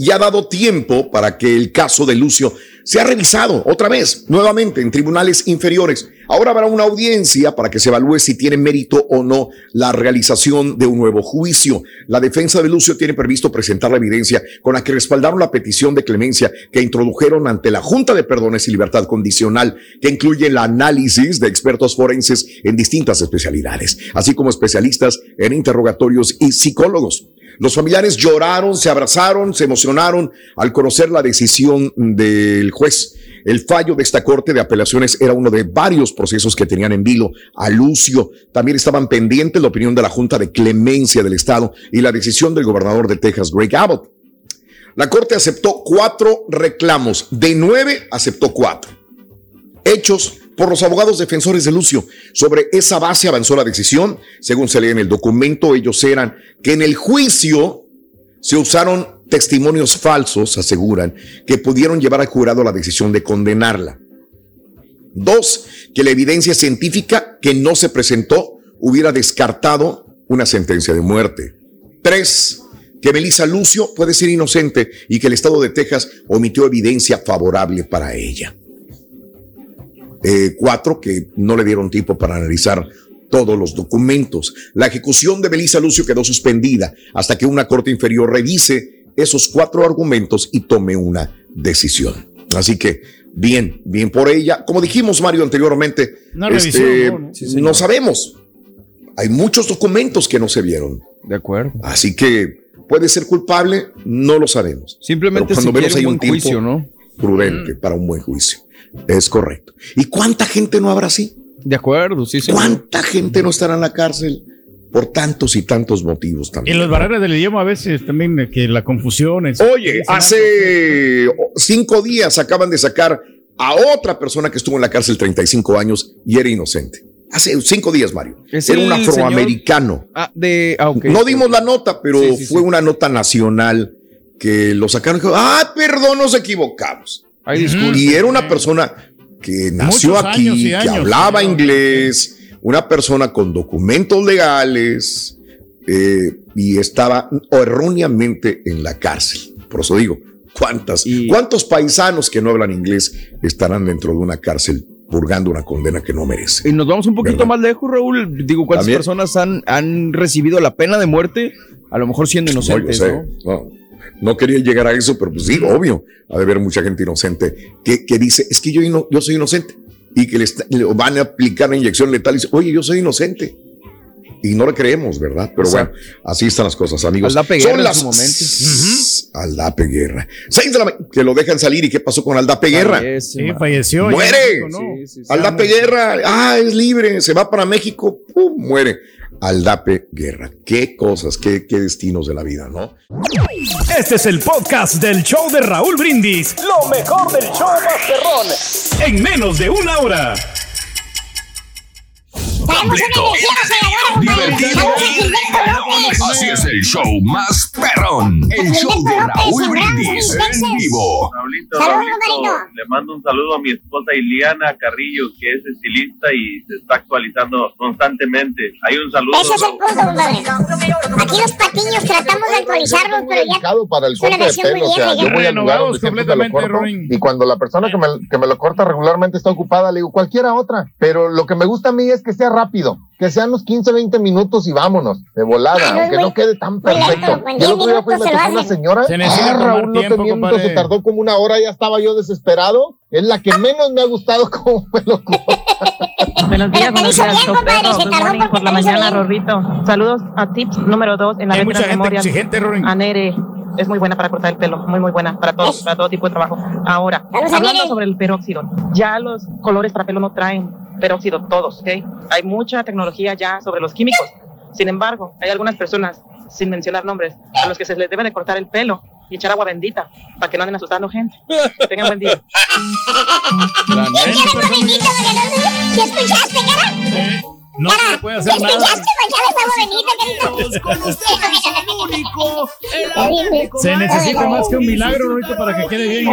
y ha dado tiempo para que el caso de Lucio sea revisado otra vez, nuevamente, en tribunales inferiores. Ahora habrá una audiencia para que se evalúe si tiene mérito o no la realización de un nuevo juicio. La defensa de Lucio tiene previsto presentar la evidencia con la que respaldaron la petición de clemencia que introdujeron ante la Junta de Perdones y Libertad Condicional, que incluye el análisis de expertos forenses en distintas especialidades, así como especialistas en interrogatorios y psicólogos. Los familiares lloraron, se abrazaron, se emocionaron al conocer la decisión del juez. El fallo de esta corte de apelaciones era uno de varios procesos que tenían en vilo a Lucio. También estaban pendientes la opinión de la Junta de Clemencia del Estado y la decisión del gobernador de Texas, Greg Abbott. La corte aceptó cuatro reclamos. De nueve, aceptó cuatro. Hechos por los abogados defensores de Lucio. Sobre esa base avanzó la decisión. Según se lee en el documento, ellos eran que en el juicio se usaron testimonios falsos, aseguran, que pudieron llevar al jurado la decisión de condenarla. Dos, que la evidencia científica que no se presentó hubiera descartado una sentencia de muerte. Tres, que Melissa Lucio puede ser inocente y que el estado de Texas omitió evidencia favorable para ella. Eh, cuatro, que no le dieron tiempo para analizar todos los documentos. La ejecución de Melissa Lucio quedó suspendida hasta que una corte inferior revise esos cuatro argumentos y tome una decisión. Así que, bien, bien por ella. Como dijimos, Mario, anteriormente, este, revisión, ¿no? Sí, sabemos. Hay muchos documentos que no se vieron. De acuerdo. Así que puede ser culpable, no lo sabemos. Simplemente Pero cuando si vemos quiere hay un un tiempo juicio, ¿no? Prudente para un buen juicio. Es correcto. ¿Y cuánta gente no habrá así? De acuerdo, sí, señor. ¿Cuánta gente no estará en la cárcel por tantos y tantos motivos Y también? las barreras del idioma a veces también, eh, que la confusión. es- Oye, hace cinco días acaban de sacar a otra persona que estuvo en la cárcel 35 años y era inocente. Hace cinco días, Mario. Es Era un afroamericano. Ah, de, ah. No dimos la nota, pero Sí, sí, fue sí. una nota nacional que lo sacaron y dijo, ah, perdón, nos equivocamos. Ay. Y era una persona que nació Muchos aquí, que años, hablaba señor. inglés, una persona con documentos legales eh, y estaba erróneamente en la cárcel. Por eso digo, ¿cuántas, Y- ¿cuántos paisanos que no hablan inglés estarán dentro de una cárcel purgando una condena que no merece? Y nos vamos un poquito ¿Verdad? más lejos, Raúl. Digo, ¿cuántas También. personas han, han recibido la pena de muerte? A lo mejor siendo No, inocentes, sé, ¿no? No, quería llegar a eso, pero pues sí, obvio. Ha de haber mucha gente inocente que, que dice, es que yo, soy inocente. Y que le, le van a aplicar la inyección letal y dice, oye, yo soy inocente. Y no le creemos, ¿verdad? Pero bueno, así están las cosas, amigos. Aldape Guerra Son en las su momento. Aldape Guerra. Seis de la que lo dejan salir y qué pasó con Aldape Guerra. Fallece, Sí, falleció. Muere. en México, ¿no? Sí, sí, sí. Aldape Guerra, ah, es libre, se va para México, pum, muere. Aldape Guerra. Qué cosas, qué, qué destinos de la vida, ¿no? Este es el podcast del show de Raúl Brindis. Lo mejor del show Masterrón. En menos de una hora. A Gilberto López. Así es el show más perrón. El show de Raúl Brindis en vivo. Raulito, Saludos, Raulito, le mando un saludo a mi esposa Iliana Carrillo, que es estilista y se está actualizando constantemente. Hay un saludo. Ese es el punto, compadre. Aquí los patiños tratamos de actualizarnos, pero ya para el corte de pelo. muy O sea, yo voy al lugar donde siempre lo completamente, corto y cuando la persona que me, que me lo corta regularmente está ocupada, le digo cualquiera otra. Pero lo que me gusta a mí es que sea rápido, que sean unos 15, 20 minutos y vámonos, de volada, no, aunque güey. no quede tan perfecto. con Y el 10 otro día se lo tocó una señora. Se necesita ah, Raúl, no te tiempo, miento, se tardó como una hora, ya estaba yo desesperado. Es la que menos me ha gustado como me lo. Buenos días, buenos días, compadre, por la mañana. Rorrito. Saludos a tips número dos en la Hay letra mucha de gente memoria. exigente. A Nere. Es muy buena para cortar el pelo, muy muy buena para todos, para todo tipo de trabajo. Ahora, hablando sobre el peróxido, ya los colores para pelo no traen peróxido todos, ¿ok? Hay mucha tecnología ya sobre los químicos. Sin embargo, hay algunas personas, sin mencionar nombres, a los que se les debe de cortar el pelo y echar agua bendita para que no anden asustando gente. Tengan buen día. ¿Quién quiere agua bendita para que no- ¿Sí escuchaste, cara? No Cara, se puede hacer ¿sí nada. escuchaste? Se necesita más que un milagro ahorita para que quede bien.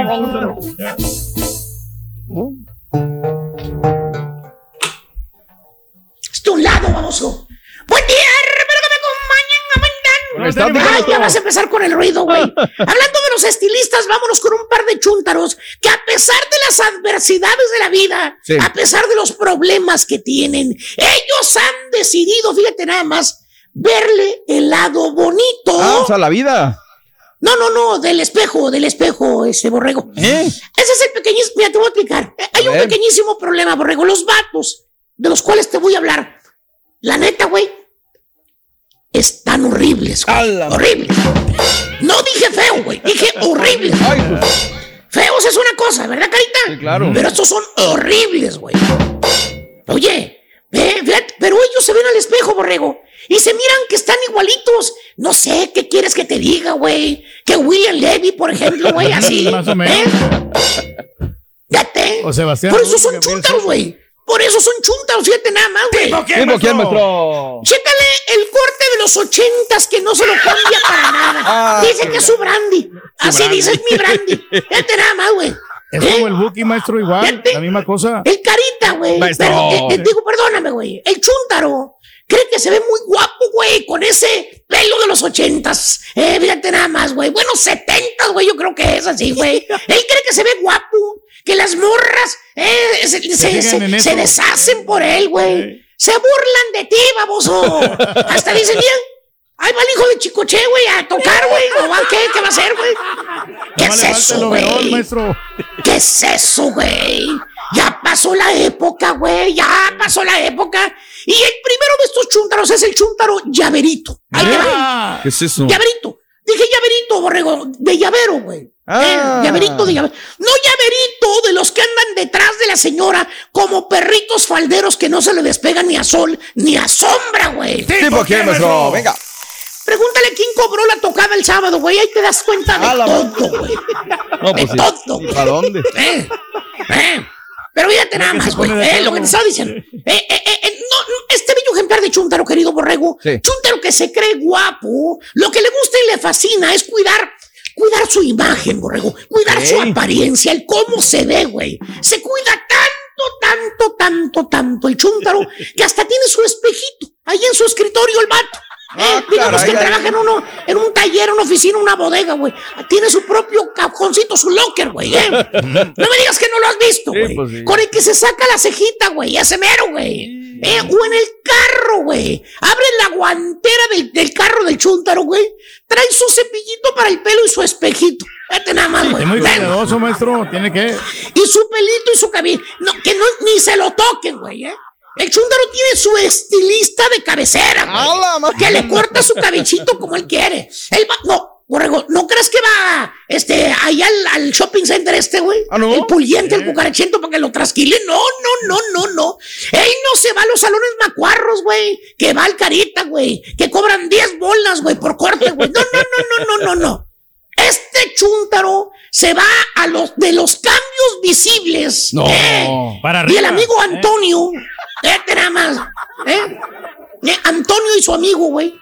Baboso. Buen día, espero que me acompañen a Ay, ya vas a empezar con el ruido, güey. Hablando de los estilistas, vámonos con un par de chúntaros que a pesar de las adversidades de la vida, Sí. a pesar de los problemas que tienen, ellos han decidido, fíjate nada más, verle el lado bonito. Ah, o sea, la vida. No, no, no, del espejo, del espejo, ese borrego. ¿Eh? Ese es el pequeñísimo. Mira, te voy a explicar. Eh, Hay A un ver. pequeñísimo problema, borrego. Los vatos, de los cuales te voy a hablar. La neta, güey, están horribles. güey. Horribles. No dije feo, güey. Dije horribles. Ay, Feos es una cosa, ¿verdad, carita? Sí, claro. Pero estos son horribles, güey. Oye, ve, fíjate, pero ellos se ven al espejo, borrego. Y se miran que están igualitos. No sé, ¿qué quieres que te diga, güey? Que William Levy, por ejemplo, güey, así. Más o menos. ¿Eh? Fíjate. O Sebastián Por eso son chúntaros, güey. Por eso son chúntaros, fíjate nada más, güey. Chécale el corte de los ochentas que no se lo cambia para nada. Ah, dice que es su brandy. Así brandy. dice es mi brandy. Fíjate nada más, güey. Es ¿Eh? como el Buki, maestro, igual. Fíjate. La misma cosa. El carita, güey. Pero, eh, eh, digo, perdóname, güey. El chúntaro cree que se ve muy guapo, güey, con ese pelo de los ochentas. Eh, fíjate nada más, güey. Bueno, setentas, güey, yo creo que es así, güey. Él cree que se ve guapo, que las morras eh, se, deshacen por él, güey. Se burlan de ti, baboso. Hasta dicen, mira, ahí va el hijo de Chicoche, güey, a tocar, güey. ¿O va qué? ¿Qué va a hacer, güey? ¿Qué es eso, güey? maestro. ¿Qué es eso, güey? Ya pasó la época, güey. Ya pasó la época. Y el primero de estos chúntaros es el chúntaro llaverito. Ahí te va. Ah, ¿Qué es eso? Llaverito. Llaverito, borrego. De llavero, güey. Ah. Eh, llaverito de llavero. No llaverito de los que andan detrás de la señora como perritos falderos que no se le despegan ni a sol ni a sombra, güey. ¿Tipo quién, maestro? Venga. Pregúntale quién cobró la tocada el sábado, güey. Ahí te das cuenta de A la todo, güey. No, De pues sí. todo, güey. ¿A dónde? Eh, eh. Pero fíjate nada más, güey. eh, lo que te estaba diciendo. Eh, eh, eh, eh, no, no, este bello ejemplar de Chuntaro, querido borrego. Sí. Chuntaro que se cree guapo. Lo que le gusta y le fascina es cuidar. Cuidar su imagen, borrego. Cuidar su apariencia, el cómo se ve, güey. Se cuida tanto, tanto, tanto, tanto el chúntaro que hasta tiene su espejito ahí en su escritorio el vato. Eh, Ah, digamos caray, que ay. trabaja en, uno, en un taller, una oficina, una bodega, güey. Tiene su propio cajoncito, su locker, güey. ¿eh? No me digas que no lo has visto, Sí, güey. pues sí. Con el que se saca la cejita, güey. Ese mero, güey. Eh, o en el carro, güey. Abre la guantera del, del carro del chúntaro, güey. Trae su cepillito para el pelo y su espejito. Vete nada más, güey. Es muy cuidadoso, maestro. Tiene que. Y su pelito y su cabello. No, que no, ni se lo toquen, güey, ¿eh? El chúndaro tiene su estilista de cabecera, güey, que le corta su cabellito como él quiere. Él va, no, borrego, ¿no crees que va este, ahí al, al shopping center este, güey? El puliente, el cucarachento para que lo trasquile. No, no, no, no, no. Él no se va a los salones macuarros, güey. Que va al carita, güey. Que cobran 10 bolas, güey, por corte, güey. No, no, no, no, no, no, no. Este chúntaro se va a los de los cambios visibles. No, Eh, para Y el arriba, amigo. Antonio, eh, nada más, eh, eh, Antonio y su amigo, güey.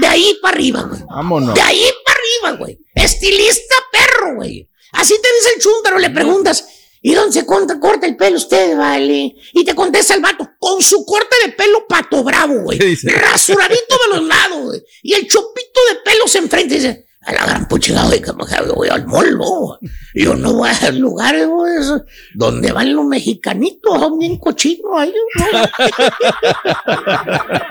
De ahí para arriba, güey. Vámonos. De ahí para arriba, güey. Estilista perro, güey. Así te dice el chúntaro, le preguntas. ¿Y dónde se corta, corta el pelo usted, vale? Y te contesta el vato, con su corte de pelo pato bravo, güey. Rasuradito de los lados, güey. Y el chopito de pelos enfrente dice, a la gran puchilada, güey, que me yo voy al molo. Yo no voy a lugares, donde van los mexicanitos, son bien cochinos ¿no?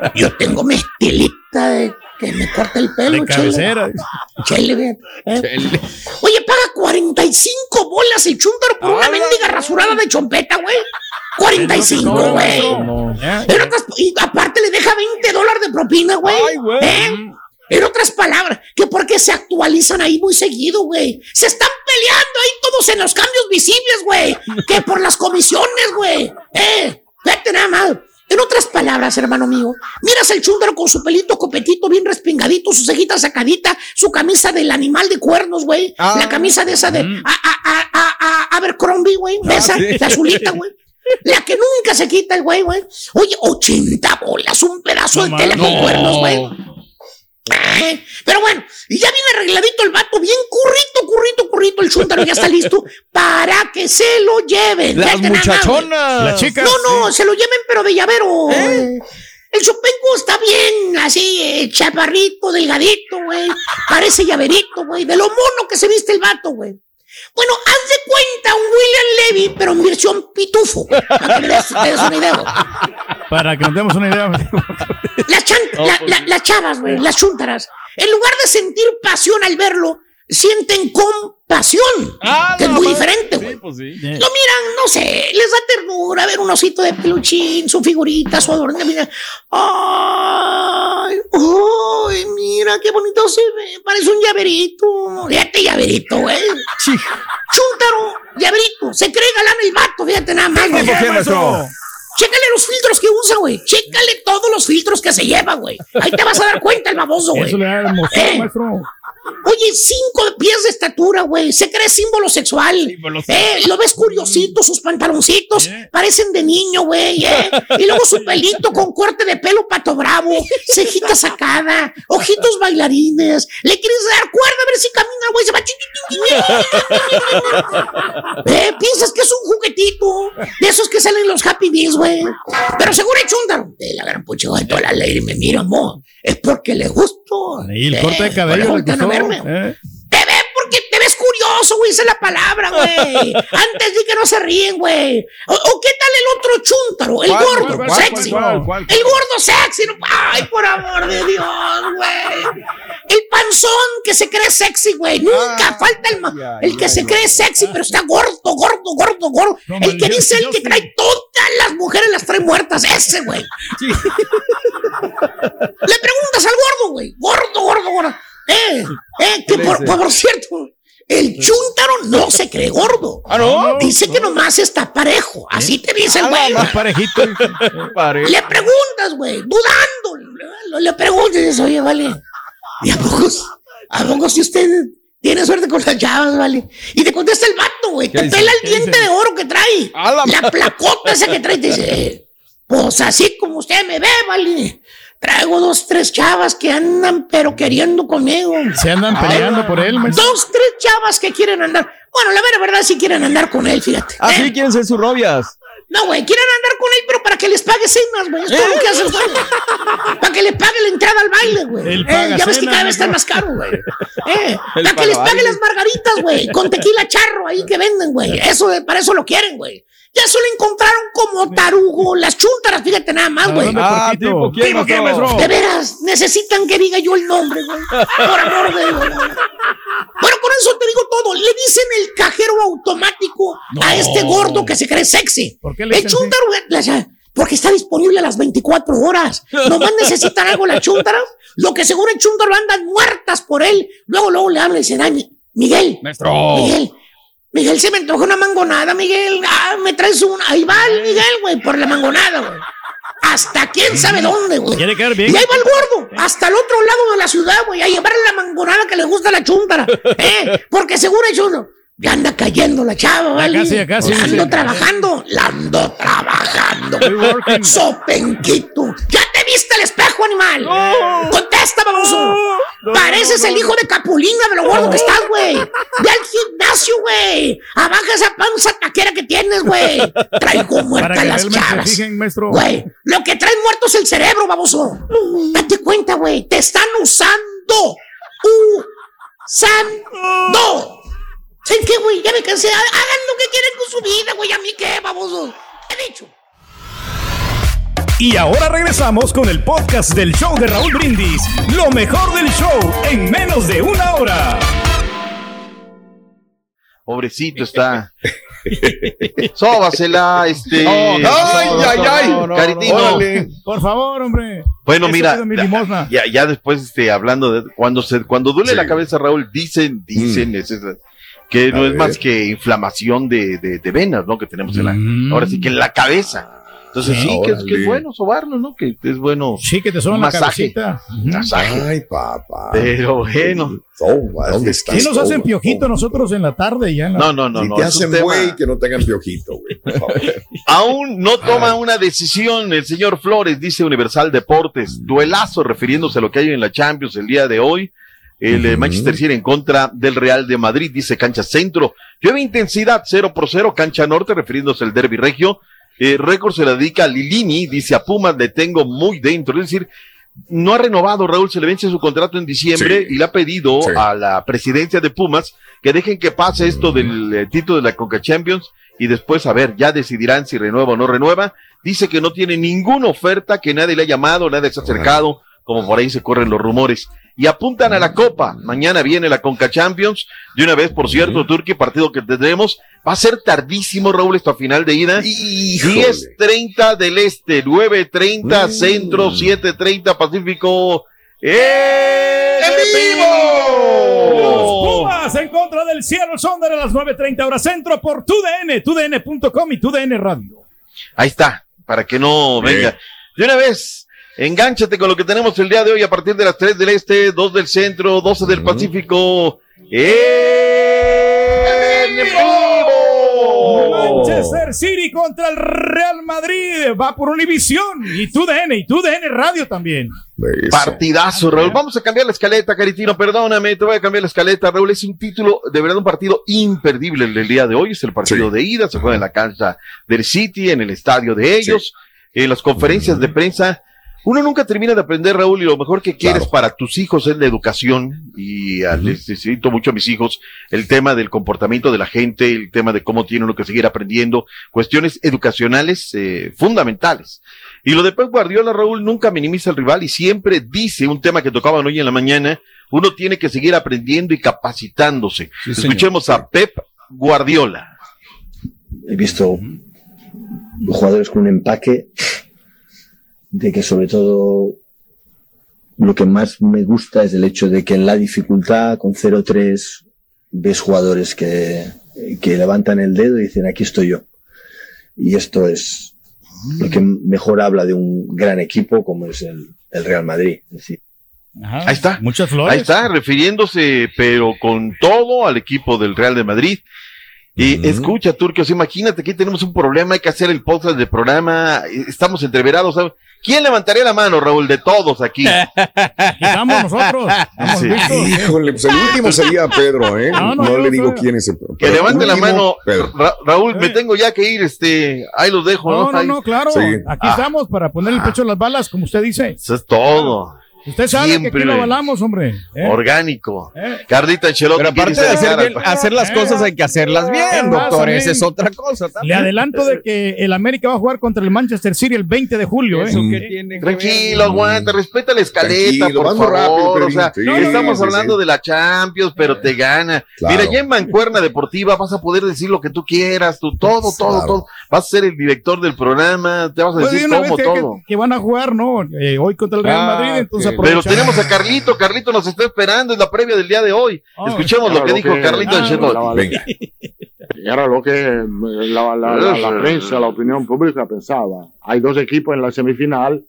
Yo tengo mi estilita de que me corta el pelo, De cabecera. Chele, eh. Oye, paga 45 bolas el chúntaro por una mendiga rasurada de chompeta, güey. 45, güey. Otras- y aparte le deja 20 dólares de propina, güey. ¿Eh? En otras palabras, que porque se actualizan ahí muy seguido, güey. Se están peleando ahí todos en los cambios visibles, güey. Que por las comisiones, güey. Eh, vete nada más. En otras palabras, hermano mío, miras el chúndaro con su pelito copetito bien respingadito, su cejita sacadita, su camisa del animal de cuernos, güey. La camisa de esa de a, a, a, a, a Abercrombie, güey. De Ah, esa, sí. la azulita, güey. La que nunca se quita el güey, güey. Oye, 80 bolas, un pedazo de tela con no. cuernos, güey. Pero bueno, y ya viene arregladito el vato, bien currito, currito, currito, el chúntaro ya está listo para que se lo lleven. Las muchachonas. Las chicas, No, no, sí. se lo lleven, pero de llavero. eh. El chopenco está bien, así, eh, chaparrito, delgadito, güey. Parece llaverito, güey. De lo mono que se viste el vato, güey. Bueno, haz de cuenta un William Levy, pero en versión pitufo. Para que te des una idea. Para que nos demos una idea. Las, chan- la- pues la- las chavas, güey, las chúntaras, en lugar de sentir pasión al verlo, sienten compasión. que es muy diferente, güey. pues Lo miran, no sé, les da ternura ver un osito de peluchín, su figurita, su adorno. Mira, ay, ay, mira qué bonito se ve, parece un llaverito. Fíjate, llaverito, güey. Chúntaro, llaverito, se cree galán el vato, fíjate nada más, güey. ¿Por qué? Chécale los filtros que usa, güey. Chécale todos los filtros que se lleva, güey. Ahí te vas a dar cuenta el baboso, güey. Eso le da emoción, Eh. maestro. Oye, cinco pies de estatura, güey. Se cree símbolo sexual. Eh, lo ves curiosito, sus pantaloncitos parecen de niño, güey. Eh. Y luego su pelito con corte de pelo pato bravo, cejita sacada, ojitos bailarines. Le quieres dar cuerda a ver si camina, güey. Se va. Eh, piensas que es un juguetito de esos que salen en los Happy Meals, güey. Pero seguro el chúndaro. De la gran pucha, güey, toda la ley me mira, mo. Es porque le gusto. Y el Eh, corte de por cabello eh. Te ve porque te ves curioso, güey, esa es la palabra, güey. Antes di que no se ríen, güey. O, o qué tal el otro chúntaro, el ¿Cuál, gordo, cuál, sexy. cuál? El gordo sexy. Ay, por amor de Dios, güey. El panzón que se cree sexy, güey. Nunca falta el, el que se cree sexy, pero está gordo, gordo, gordo, gordo. El que dice el que trae todas las mujeres las trae muertas, ese, güey. Le preguntas al gordo, güey. Gordo, gordo, gordo. Eh, eh, que por, por cierto, el chúntaro no se cree gordo. ¿Ah, no? Dice que nomás está parejo. Así te dice el Ah, güey. más parejito. Le preguntas, güey, dudando. Le, le preguntas y dices, oye, vale. ¿Y a poco, a poco si usted tiene suerte con las chavas, vale? Y te contesta el vato, güey. ¿Qué Te dice? pela el ¿Qué diente dice? de oro que trae. la La placota esa que trae. Te dice, pues así como usted me ve, vale. Traigo dos, tres chavas que andan pero queriendo conmigo. Se andan peleando por él, maestro. Dos, tres chavas que quieren andar. Bueno, la vera verdad sí quieren andar con él, fíjate. Ah, Eh, sí, quieren ser sus novias. No, güey, quieren andar con él, pero para que les pague cenas, güey. Es todo lo que hace el güey. Para que le pague la entrada al baile, güey. Eh, ya ves que cada vez está más caro, güey. Eh, para que les pague las margaritas, güey. Con tequila charro ahí que venden, güey. Eso, para eso lo quieren, güey. Ya eso lo encontraron como tarugo. Las chúntaras, fíjate nada más, güey. Ah, tipo, ¿quién, ¿Tipo quién, maestro? maestro? De veras, necesitan que diga yo el nombre, güey. Por amor de Dios. Bueno, con eso te digo todo. Le dicen el cajero automático a este gordo que se cree sexy. ¿Por qué le El dice, Porque está disponible a las 24 horas. Nomás necesitan algo la chuntara. Lo que seguro el chuntaro andan muertas por él. Luego, luego le habla y dice, "Ay, Miguel. Maestro. Miguel. Miguel, se me antoja una mangonada, Miguel. Ah, me traes una. Ahí va el Miguel, güey, por la mangonada, güey. Hasta quién sabe dónde, güey. Quiere quedar bien. Y ahí va el gordo, hasta el otro lado de la ciudad, güey, a llevarle la mangonada que le gusta a la chúntara. ¿Eh? Porque seguro es uno. Ya anda cayendo la chava, ¿vale? casi, ya casi, La sí. ando trabajando, la ando trabajando. Sopenquito. ¿Ya viste el espejo, animal? Contesta, baboso. Pareces el hijo de Capulina de lo gordo que estás, güey. Ve al gimnasio, güey. Abaja esa panza taquera que tienes, güey. Traigo muertas las chavas. Güey, lo que traes muerto es el cerebro, baboso. Date cuenta, güey. Te están usando. Usando. ¿Saben qué, güey? Ya me cansé. Ha- Hagan lo que quieren con su vida, güey. ¿A mí qué, baboso? He dicho. Y ahora regresamos con el podcast del show de Raúl Brindis. Lo mejor del show en menos de una hora. Pobrecito está. Sóbasela, este. No, no, ay, no, ay, ay. no, no, Caritino. órale. Por favor, hombre. Bueno, Eso mira, mi ya, ya después, este, hablando de cuando se, cuando duele la cabeza, Raúl, dicen, dicen, es- es- que no es más que inflamación de, de, de venas, ¿no? Que tenemos en la, Mm. ahora sí que en la cabeza. Entonces sí, que, es, que es Órale. bueno sobarlo, ¿no? Que es bueno. Sí, que te suban un la masaje. cabecita. Masaje. Ay, papá. Pero bueno. Toma, ¿dónde estás? Sí nos hacen Toma, piojito nosotros en la tarde y ya en la... No, no, no, Si no. te hacen tema- güey, que no tengan piojito, güey. Aún no toma una decisión el señor Flores, dice Universal Deportes. Duelazo refiriéndose a lo que hay en la Champions el día de hoy. El eh, Manchester City en contra del Real de Madrid, dice cancha centro. Llueve intensidad 0 por 0, cancha norte, refiriéndose al derby regio. Eh, récord se le dedica a Lilini, dice a Pumas, le tengo muy dentro. Es decir, no ha renovado, Raúl, se le vence su contrato en diciembre Sí. y le ha pedido Sí. a la presidencia de Pumas que dejen que pase esto del eh, título de la Conca Champions y después, a ver, ya decidirán si renueva o no renueva. Dice que no tiene ninguna oferta, que nadie le ha llamado, nadie se ha acercado, como por ahí se corren los rumores. Y apuntan a la Copa. Mañana viene la Conca Champions. De una vez, por cierto, Turquía, partido que tendremos. Va a ser tardísimo, Raúl, esto a final de ida. Híjole. 10.30 del este, 9.30 Mm. centro, 7.30 pacífico. ¡En vivo! Pumas en contra del Seattle Sonder a las 9.30 horas centro por TUDN, TUDN.com y TUDN Radio. Ahí está, para que no venga. De una vez, engánchate con lo que tenemos el día de hoy a partir de las 3 del este, 2 del centro, 12 del Pacífico. ¡En vivo! Manchester City contra el Real Madrid va por Univisión y TUDN y TUDN Radio también. Eso. Partidazo, Raúl. Vamos a cambiar la escaleta, Caritino. Perdóname, te voy a cambiar la escaleta, Raúl. Es un título, de verdad, un partido imperdible el del día de hoy. Es el partido Sí. de ida. Se juega en la cancha del City, en el estadio de ellos, en las conferencias de prensa. Uno nunca termina de aprender, Raúl, y lo mejor que quieres Claro. para tus hijos es la educación. Y ah, les necesito mucho a mis hijos el tema del comportamiento de la gente, el tema de cómo tienen uno que seguir aprendiendo, cuestiones educacionales eh, fundamentales. Y lo de Pep Guardiola, Raúl, nunca minimiza al rival y siempre dice un tema que tocaban hoy en la mañana, uno tiene que seguir aprendiendo y capacitándose. Sí, señor. Escuchemos a Pep Guardiola. He visto jugadores con un empaque de que sobre todo lo que más me gusta es el hecho de que en la dificultad con 0-3 ves jugadores que, que levantan el dedo y dicen aquí estoy yo. Y esto es lo que mejor habla de un gran equipo como es el, el Real Madrid. Es decir, Ahí está. Muchas flores. Ahí está, refiriéndose, pero con todo al equipo del Real de Madrid. Y escucha, Turquios, imagínate que tenemos un problema, hay que hacer el podcast del programa, estamos entreverados. ¿sabes? ¿Quién levantaría la mano, Raúl, de todos aquí? Quitamos nosotros. Hemos Sí. visto. Híjole, pues el último sería Pedro, ¿eh? No, No, no, le digo soy- quién es el Que levante la mano, Pedro. Ra- Raúl, me tengo ya que ir, este, ahí los dejo. No, no, Ahí- no, claro. Sí. Aquí Ah. estamos para poner el pecho a las balas, como usted dice. Eso es todo. Usted sabe que Siempre aquí lo avalamos, hombre. ¿eh? orgánico. Carlita Ancelotti. Pero aparte de hacer, bien- las cosas hay que hacerlas bien, más, doctor. Esa es otra cosa. Le también. adelanto de que el América va a jugar contra el Manchester City el 20 de julio. ¿eh? Eso que tiene que ver. Tranquilo, aguanta, respeta la escaleta, Tranquilo, por favor. rápido, o sea. Sí, estamos sí, hablando sí. de la Champions, pero te gana. Claro. Mira, ya en Mancuerna Deportiva vas a poder decir lo que tú quieras, tú, todo, todo, Claro. todo. Vas a ser el director del programa, te vas a de decir cómo que, todo. que- que van a jugar, ¿no? Eh, hoy contra el Real Ah, Madrid, entonces. Pero tenemos a Carlito, Carlito nos está esperando, es la previa del día de hoy. Ah, Escuchemos lo que lo dijo que- Carlito Ah. Venga. Era lo que eh, la, la- la- la prensa, la opinión pública pensaba. Hay dos equipos en la semifinal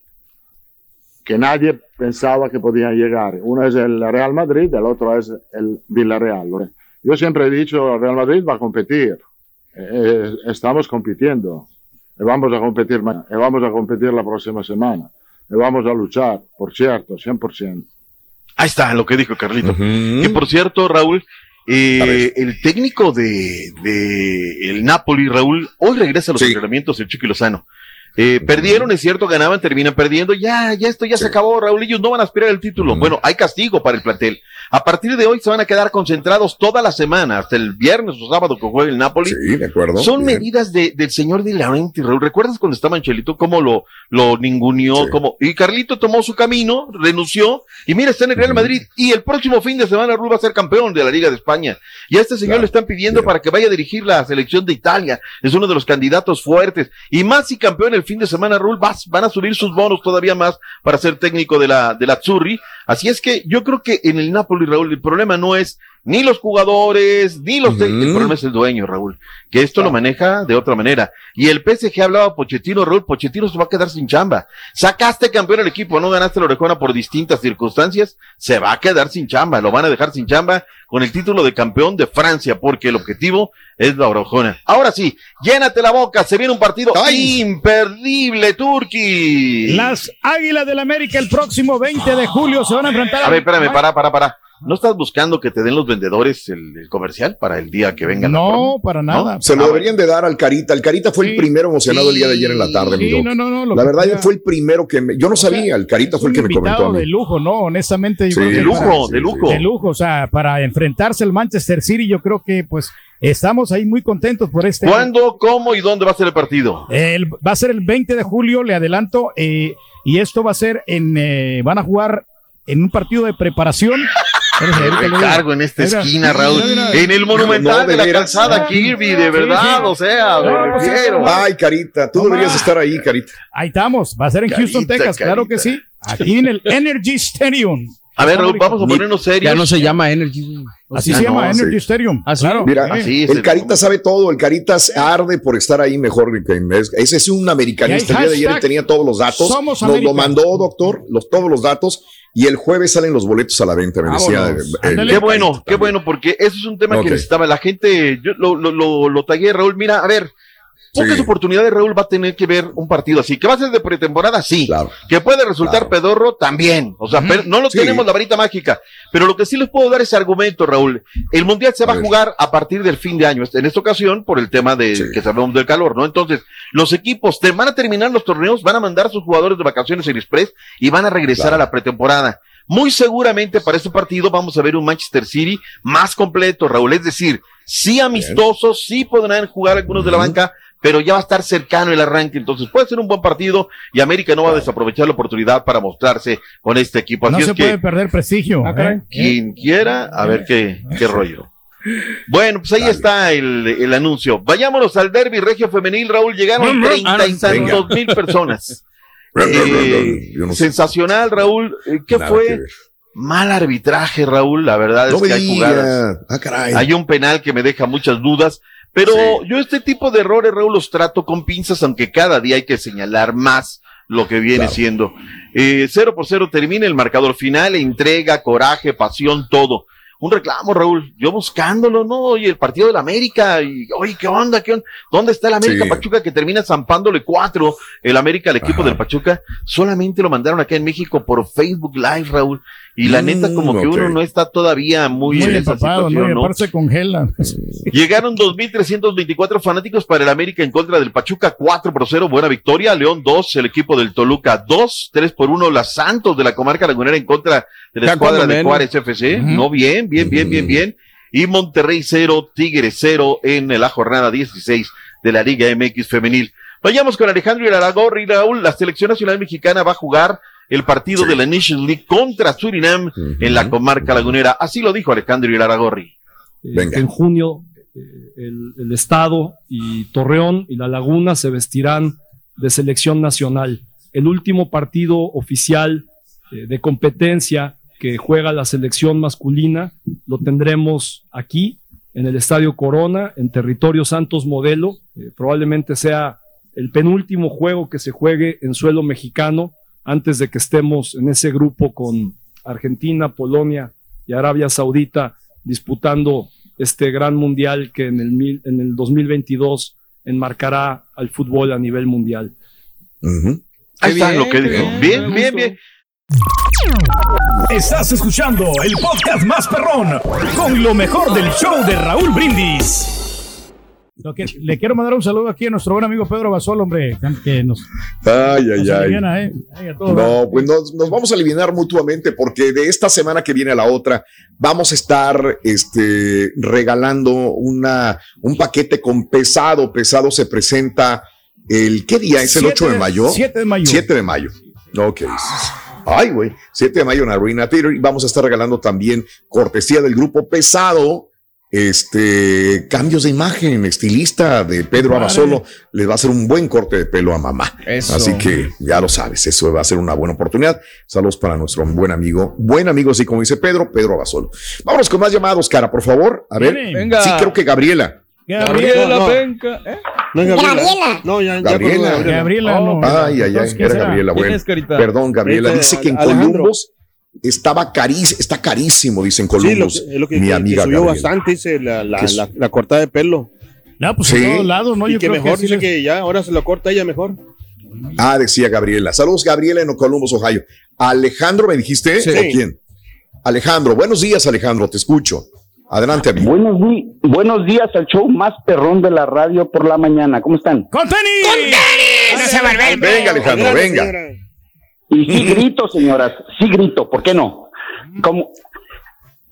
que nadie pensaba que podían llegar. Uno es el Real Madrid, el otro es el Villarreal. Yo siempre he dicho, el Real Madrid va a competir. Eh, estamos compitiendo. Y vamos a competir mañana. Y vamos a competir la próxima semana. Vamos a luchar, por cierto, 100%. Ahí está lo que dijo Carlito. Ujú. Que por cierto, Raúl, eh, el técnico de, de el Napoli, Raúl, hoy regresa a los Sí. entrenamientos el Chiqui Lozano. Eh, Perdieron, es cierto, ganaban, terminan perdiendo. Ya, ya esto ya se acabó, Raúl. Ellos no van a aspirar el título. Bueno, hay castigo para el plantel. A partir de hoy se van a quedar concentrados toda la semana, hasta el viernes o sábado que juegue el Napoli. Sí, de acuerdo. Son Bien. medidas de, del señor de Laurenti, Raúl. ¿Recuerdas cuando estaba Angelito cómo lo, lo ninguneó? Sí. Cómo, y Carlito tomó su camino, renunció, y mira, está en el Real. Madrid, y el próximo fin de semana Raúl va a ser campeón de la Liga de España. Y a este señor Claro. le están pidiendo Bien. para que vaya a dirigir la selección de Italia. Es uno de los candidatos fuertes. Y más si campeón el fin de semana, Raúl, vas- van a subir sus bonos todavía más para ser técnico de la, de la Azzurri. Así es que yo creo que en el Napoli, Raúl, el problema no es ni los jugadores, ni los técnicos, el problema es el dueño, Raúl, que esto lo maneja de otra manera. Y el PSG hablaba Pochettino, Raúl, Pochettino se va a quedar sin chamba. Sacaste campeón el equipo, no ganaste la orejona por distintas circunstancias, se va a quedar sin chamba, lo van a dejar sin chamba con el título de campeón de Francia, porque el objetivo es la orejona. Ahora sí, llénate la boca, se viene un partido Ay. imperdible, Turki. Las Águilas del América el próximo 20 de julio se van a enfrentar A ver, espérame, para, para, para. ¿No estás buscando que te den los vendedores el, el comercial para el día que venga? la No, para nada. Se lo Ah, deberían de dar al Carita. El Carita fue Sí. el primero emocionado el día de ayer en la tarde, mi Sí, doc. no, no, La que verdad, fue el primero que me, yo no sabía, el Carita fue el que me comentó de lujo, ¿no? Honestamente. yo De lujo, de lujo. de lujo, o sea, para enfrentarse al Manchester City, yo creo que pues estamos ahí muy contentos por este. ¿Cuándo, cómo y dónde va a ser el partido? El- va a ser el 20 de julio, le adelanto, eh, y esto va a ser en, eh, van a jugar en un partido de preparación. Digo. Recargo en esta Mira, esquina, Raúl. En el monumental No, de de la calzada Kirby, de verdad, o sea, me No, refiero. Ay, Carita, tú No deberías estar ahí, Carita. Ahí estamos, va a ser en Carita, Houston, Texas, claro que sí. Aquí en el Energy Stadium. A ver, Raúl, vamos a ponernos serios. Ya no se llama Energy. Así Ah, se llama no, Energy sí. Stadium. Ah, sí. claro. Mira, sí. Así es el el- Carita sabe todo, el Carita arde por estar ahí mejor. que Ese es un americanista. El día de ayer tenía todos los datos. Somos Nos lo mandó, doctor, los, todos los datos. Y el jueves salen los boletos a la venta, me decía. El-. Qué bueno, qué bueno, porque eso es un tema que necesitaba la gente. Yo lo, lo, lo, lo tagué, Raúl. Mira, a ver, pocas Sí. oportunidades Raúl va a tener que ver un partido así. ¿Que va a ser de pretemporada? Sí. Claro. Que puede resultar Claro. pedorro también. O sea, no lo Sí. tenemos la varita mágica. Pero lo que sí les puedo dar es argumento, Raúl. El mundial se va a ver. jugar a partir del fin de año. En esta ocasión, por el tema de Sí. que sabemos del calor, ¿no? Entonces, los equipos te van a terminar los torneos, van a mandar a sus jugadores de vacaciones en Express y van a regresar Claro. a la pretemporada. Muy seguramente para este partido vamos a ver un Manchester City más completo, Raúl. Es decir, sí amistosos, sí podrán jugar algunos de la banca, pero ya va a estar cercano el arranque. Entonces puede ser un buen partido y América no va a desaprovechar la oportunidad para mostrarse con este equipo. Así No es se que puede perder prestigio. Ah. ¿eh? quien quiera, a ver qué, qué rollo. Bueno, pues ahí Dale. está el, el anuncio. Vayámonos al derby regio femenil, Raúl. Llegaron treinta y tantos mil personas. Eh, Yo no sé. sensacional, Raúl. Eh, ¿Qué Nada fue? que. Mal arbitraje, Raúl. La verdad No es que hay jugadas. Ah, caray. Hay un penal que me deja muchas dudas. Pero Sí. yo este tipo de errores, Raúl, los trato con pinzas, aunque cada día hay que señalar más lo que viene Claro. siendo. Eh, cero por cero termina el marcador final, entrega, coraje, pasión, todo. un reclamo, Raúl. Yo buscándolo, ¿no? Oye, el partido de la América, y, oye, ¿qué onda? ¿Qué onda? ¿Dónde está el América Sí. Pachuca que termina zampándole cuatro el América al equipo del Pachuca? Solamente lo mandaron acá en México por Facebook Live, Raúl. Y la Mm, neta, como que ok. uno no está todavía muy, Muy en esa situación, ¿no? se congela. Llegaron 2.324 fanáticos para el América en contra del Pachuca, 4 por 0, buena victoria. León 2, el equipo del Toluca 2, 3 por 1, las Santos de la comarca lagunera en contra de la Ya escuadra de. Juárez FC. No, bien, bien, bien, bien, bien. Y Monterrey 0, Tigre 0 en la jornada 16 de la Liga MX femenil. Vayamos con Alejandro Iraragorri, Raúl. La selección nacional mexicana va a jugar el partido de la Nations League contra Surinam en la comarca lagunera. Así lo dijo Alejandro Iraragorri. Eh, en junio eh, el, el Estado y Torreón y La Laguna se vestirán de selección nacional. El último partido oficial eh, de competencia que juega la selección masculina lo tendremos aquí en el Estadio Corona, en territorio Santos Modelo. Eh, probablemente sea el penúltimo juego que se juegue en suelo mexicano antes de que estemos en ese grupo con Argentina, Polonia y Arabia Saudita disputando este gran mundial que en el, mil- en el 2022 enmarcará al fútbol a nivel mundial. Ahí está lo que dijo. Bien, bien, bien. Estás escuchando el podcast más perrón con lo mejor del show de Raúl Brindis. Lo que- le quiero mandar un saludo aquí a nuestro buen amigo Pedro Basol, hombre, que nos, Ay, ay, nos ay. aliviana, ¿eh? Ay, a todos. No, pues nos, nos vamos a aliviar mutuamente porque de esta semana que viene a la otra vamos a estar este, regalando una, un paquete con pesado. Pesado se presenta el, ¿qué día? ¿Es el Siete 8 de mayo? siete de mayo. 7 de mayo. Ok. Ay, güey. 7 de mayo en Arena Theater y vamos a estar regalando también cortesía del grupo Pesado. Este cambios de imagen, estilista de Pedro Padre. Abasolo les va a hacer un buen corte de pelo a mamá. Eso. Así que ya lo sabes, eso va a ser una buena oportunidad. Saludos para nuestro buen amigo, buen amigo, así como dice Pedro, Pedro Abasolo. Vámonos con más llamados, cara, por favor. A ver. Venga. sí, creo que Gabriela. Gabriela No, no. Penca. ¿eh? No Gabriela. Gabriela. No, ya, ya Gabriela. colgó Gabriela. Gabriela, no. Ay, ay, ay. Gabriela. ¿Quién Bueno, perdón, Gabriela. Dice que en Alejandro. Columbus estaba carísimo, está carísimo, dice en Sí, lo Columbus. que, es lo que, mi que- amiga que subió bastante, dice la, la, la, la cortada de pelo. No, pues Sí. en todos lados, ¿no? y Yo que creo mejor, que dice les- que ya ahora se lo corta ella mejor. Ah, decía Gabriela. Saludos, Gabriela, en Columbus, Ohio. Alejandro, ¿me dijiste? Sí. ¿O quién? Alejandro, buenos días, Alejandro, te escucho. Adelante, amigo. Buenos, días al show más perrón de la radio por la mañana. ¿Cómo están? ¡Con tenis! No se. Venga, Alejandro, Adelante, venga. señora. Y sí grito, señoras, sí grito, ¿por qué no? Como,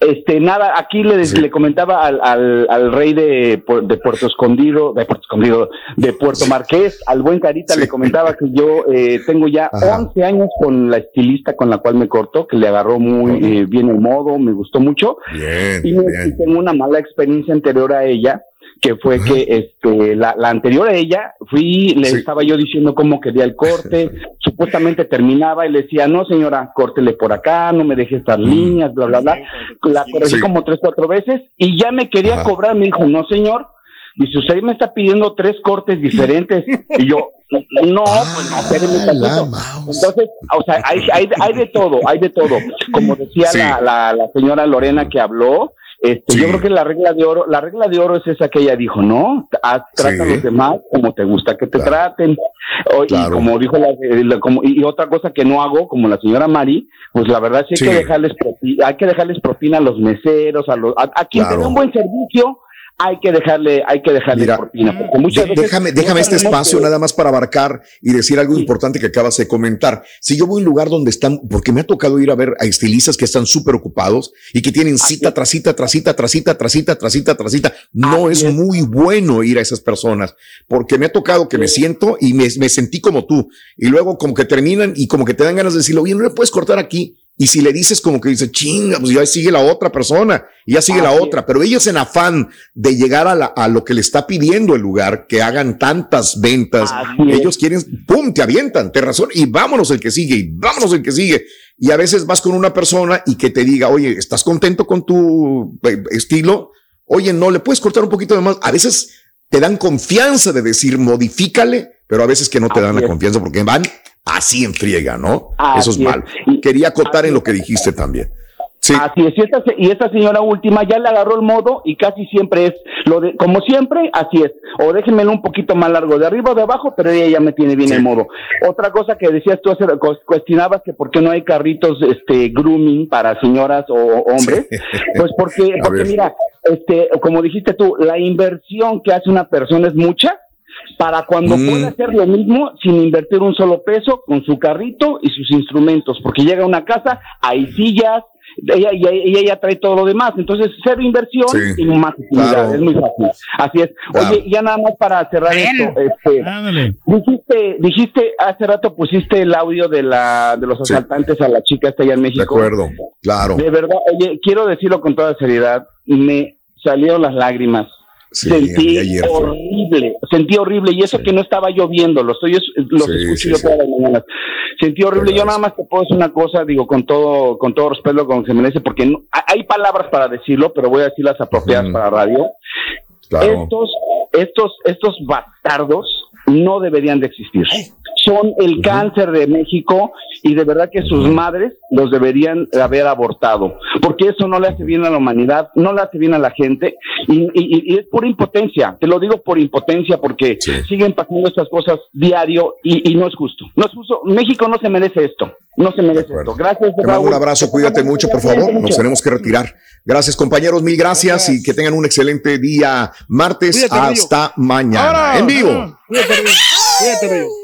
este, nada, aquí le, Sí. le comentaba al, al, al rey de, de Puerto Escondido, de Puerto Escondido, de Puerto Marqués, al buen Carita, Sí. le comentaba que yo eh, tengo ya Ajá. 11 años con la estilista con la cual me cortó, que le agarró muy eh, bien el modo, me gustó mucho. Bien, y, me- y tengo una mala experiencia anterior a ella que fue que este la, la anterior a ella fui le Sí. estaba yo diciendo cómo quería el corte supuestamente terminaba y le decía no señora córtele por acá no me deje estas líneas bla bla bla la corregí Mm. Sí. como tres cuatro veces y ya me quería Ajá. cobrar me dijo no señor dice usted me está pidiendo tres cortes diferentes y yo no pues no Ah, la tantito". mouse. entonces o sea hay, hay, hay de todo hay de todo como decía Sí. la, la, la señora Lorena que habló este, Sí. yo creo que la regla de oro, la regla de oro es esa que ella dijo, ¿no? Haz- trata a los demás como te gusta que te Claro. traten. O- Claro. Y como dijo la, eh, la- como- y otra cosa que no hago, como la señora Mari, pues la verdad sí hay Sí. que dejarles propina, hay que dejarles propina a los meseros, a los, a, a quien te Claro. dé un buen servicio, hay que dejarle, hay que dejarle Mira. Porque muchas veces déjame, déjame este espacio que- nada más para abarcar y decir algo importante que acabas de comentar. Si yo voy a un lugar donde están, porque me ha tocado ir a ver a estilistas que están súper ocupados y que tienen cita tras cita, tras cita, tras cita, tras cita, tras cita, tras cita, no es muy bueno ir a esas personas porque me ha tocado que me siento y me, me sentí como tú y luego como que terminan y como que te dan ganas de decirle, oye, no le puedes cortar aquí. Y si le dices como que dice, chinga, pues ya sigue la otra persona, y ya sigue la otra, pero ellos en afán de llegar a, la- a lo que le está pidiendo el lugar, que hagan tantas ventas, ellos quieren, pum, te avientan, te razón, y vámonos el que sigue, y vámonos el que sigue. Y a veces vas con una persona y que te diga, oye, ¿estás contento con tu eh, estilo? Oye, no, le puedes cortar un poquito de más. A veces te dan confianza de decir, modifícale, pero a veces que no te dan la confianza porque van así en friega, ¿no? Así Eso es es. mal. Y- Quería acotar en lo que dijiste también. Así es, y esta, y esta señora última ya le agarró el modo y casi siempre es lo de, como siempre, así es. O déjenmelo un poquito más largo, de arriba o de abajo, pero ella ya me tiene bien el modo. Otra cosa que decías tú, hace- cu- cuestionabas que por qué no hay carritos este grooming para señoras o hombres. Pues porque, porque mira, este, como dijiste tú, la inversión que hace una persona es mucha para cuando Mm. puede hacer lo mismo sin invertir un solo peso con su carrito y sus instrumentos, porque llega a una casa, hay sillas, ella, ella, ella ya trae todo lo demás, entonces cero inversión Sí, y más utilidad, claro. es muy fácil. Así es. Claro. Oye, ya nada más para cerrar esto, este, dijiste, dijiste hace rato pusiste el audio de la de los asaltantes a la chica esta allá en México. De acuerdo, claro. De verdad, oye, quiero decirlo con toda seriedad, me salieron las lágrimas. Sí, sentí fue. horrible, sentí horrible, y eso que no estaba lloviendo, lo estoy, los Sí, escucho yo todas las mañanas. Sentí horrible, yo nada más te puedo decir una cosa, digo, con todo, con todo respeto, como se merece, porque no- hay palabras para decirlo, pero voy a decir las apropiadas para radio. Claro. Estos, estos, estos bastardos no deberían de existir. Son el cáncer de México y de verdad que sus madres los deberían haber abortado, porque eso no le hace bien a la humanidad, no le hace bien a la gente y, y- y es por impotencia, te lo digo por impotencia porque siguen pasando estas cosas diario y, y no es justo, no es justo, México no se merece esto, no se merece esto. Gracias. Te mando un abrazo, cuídate mucho, por favor. Nos tenemos que retirar. Gracias, compañeros, mil gracias y que tengan un excelente día martes Cuídate, Río. hasta mañana. Ahora, en vivo. ahora. Cuídate, Río. Cuídate, Río.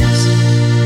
Podcast.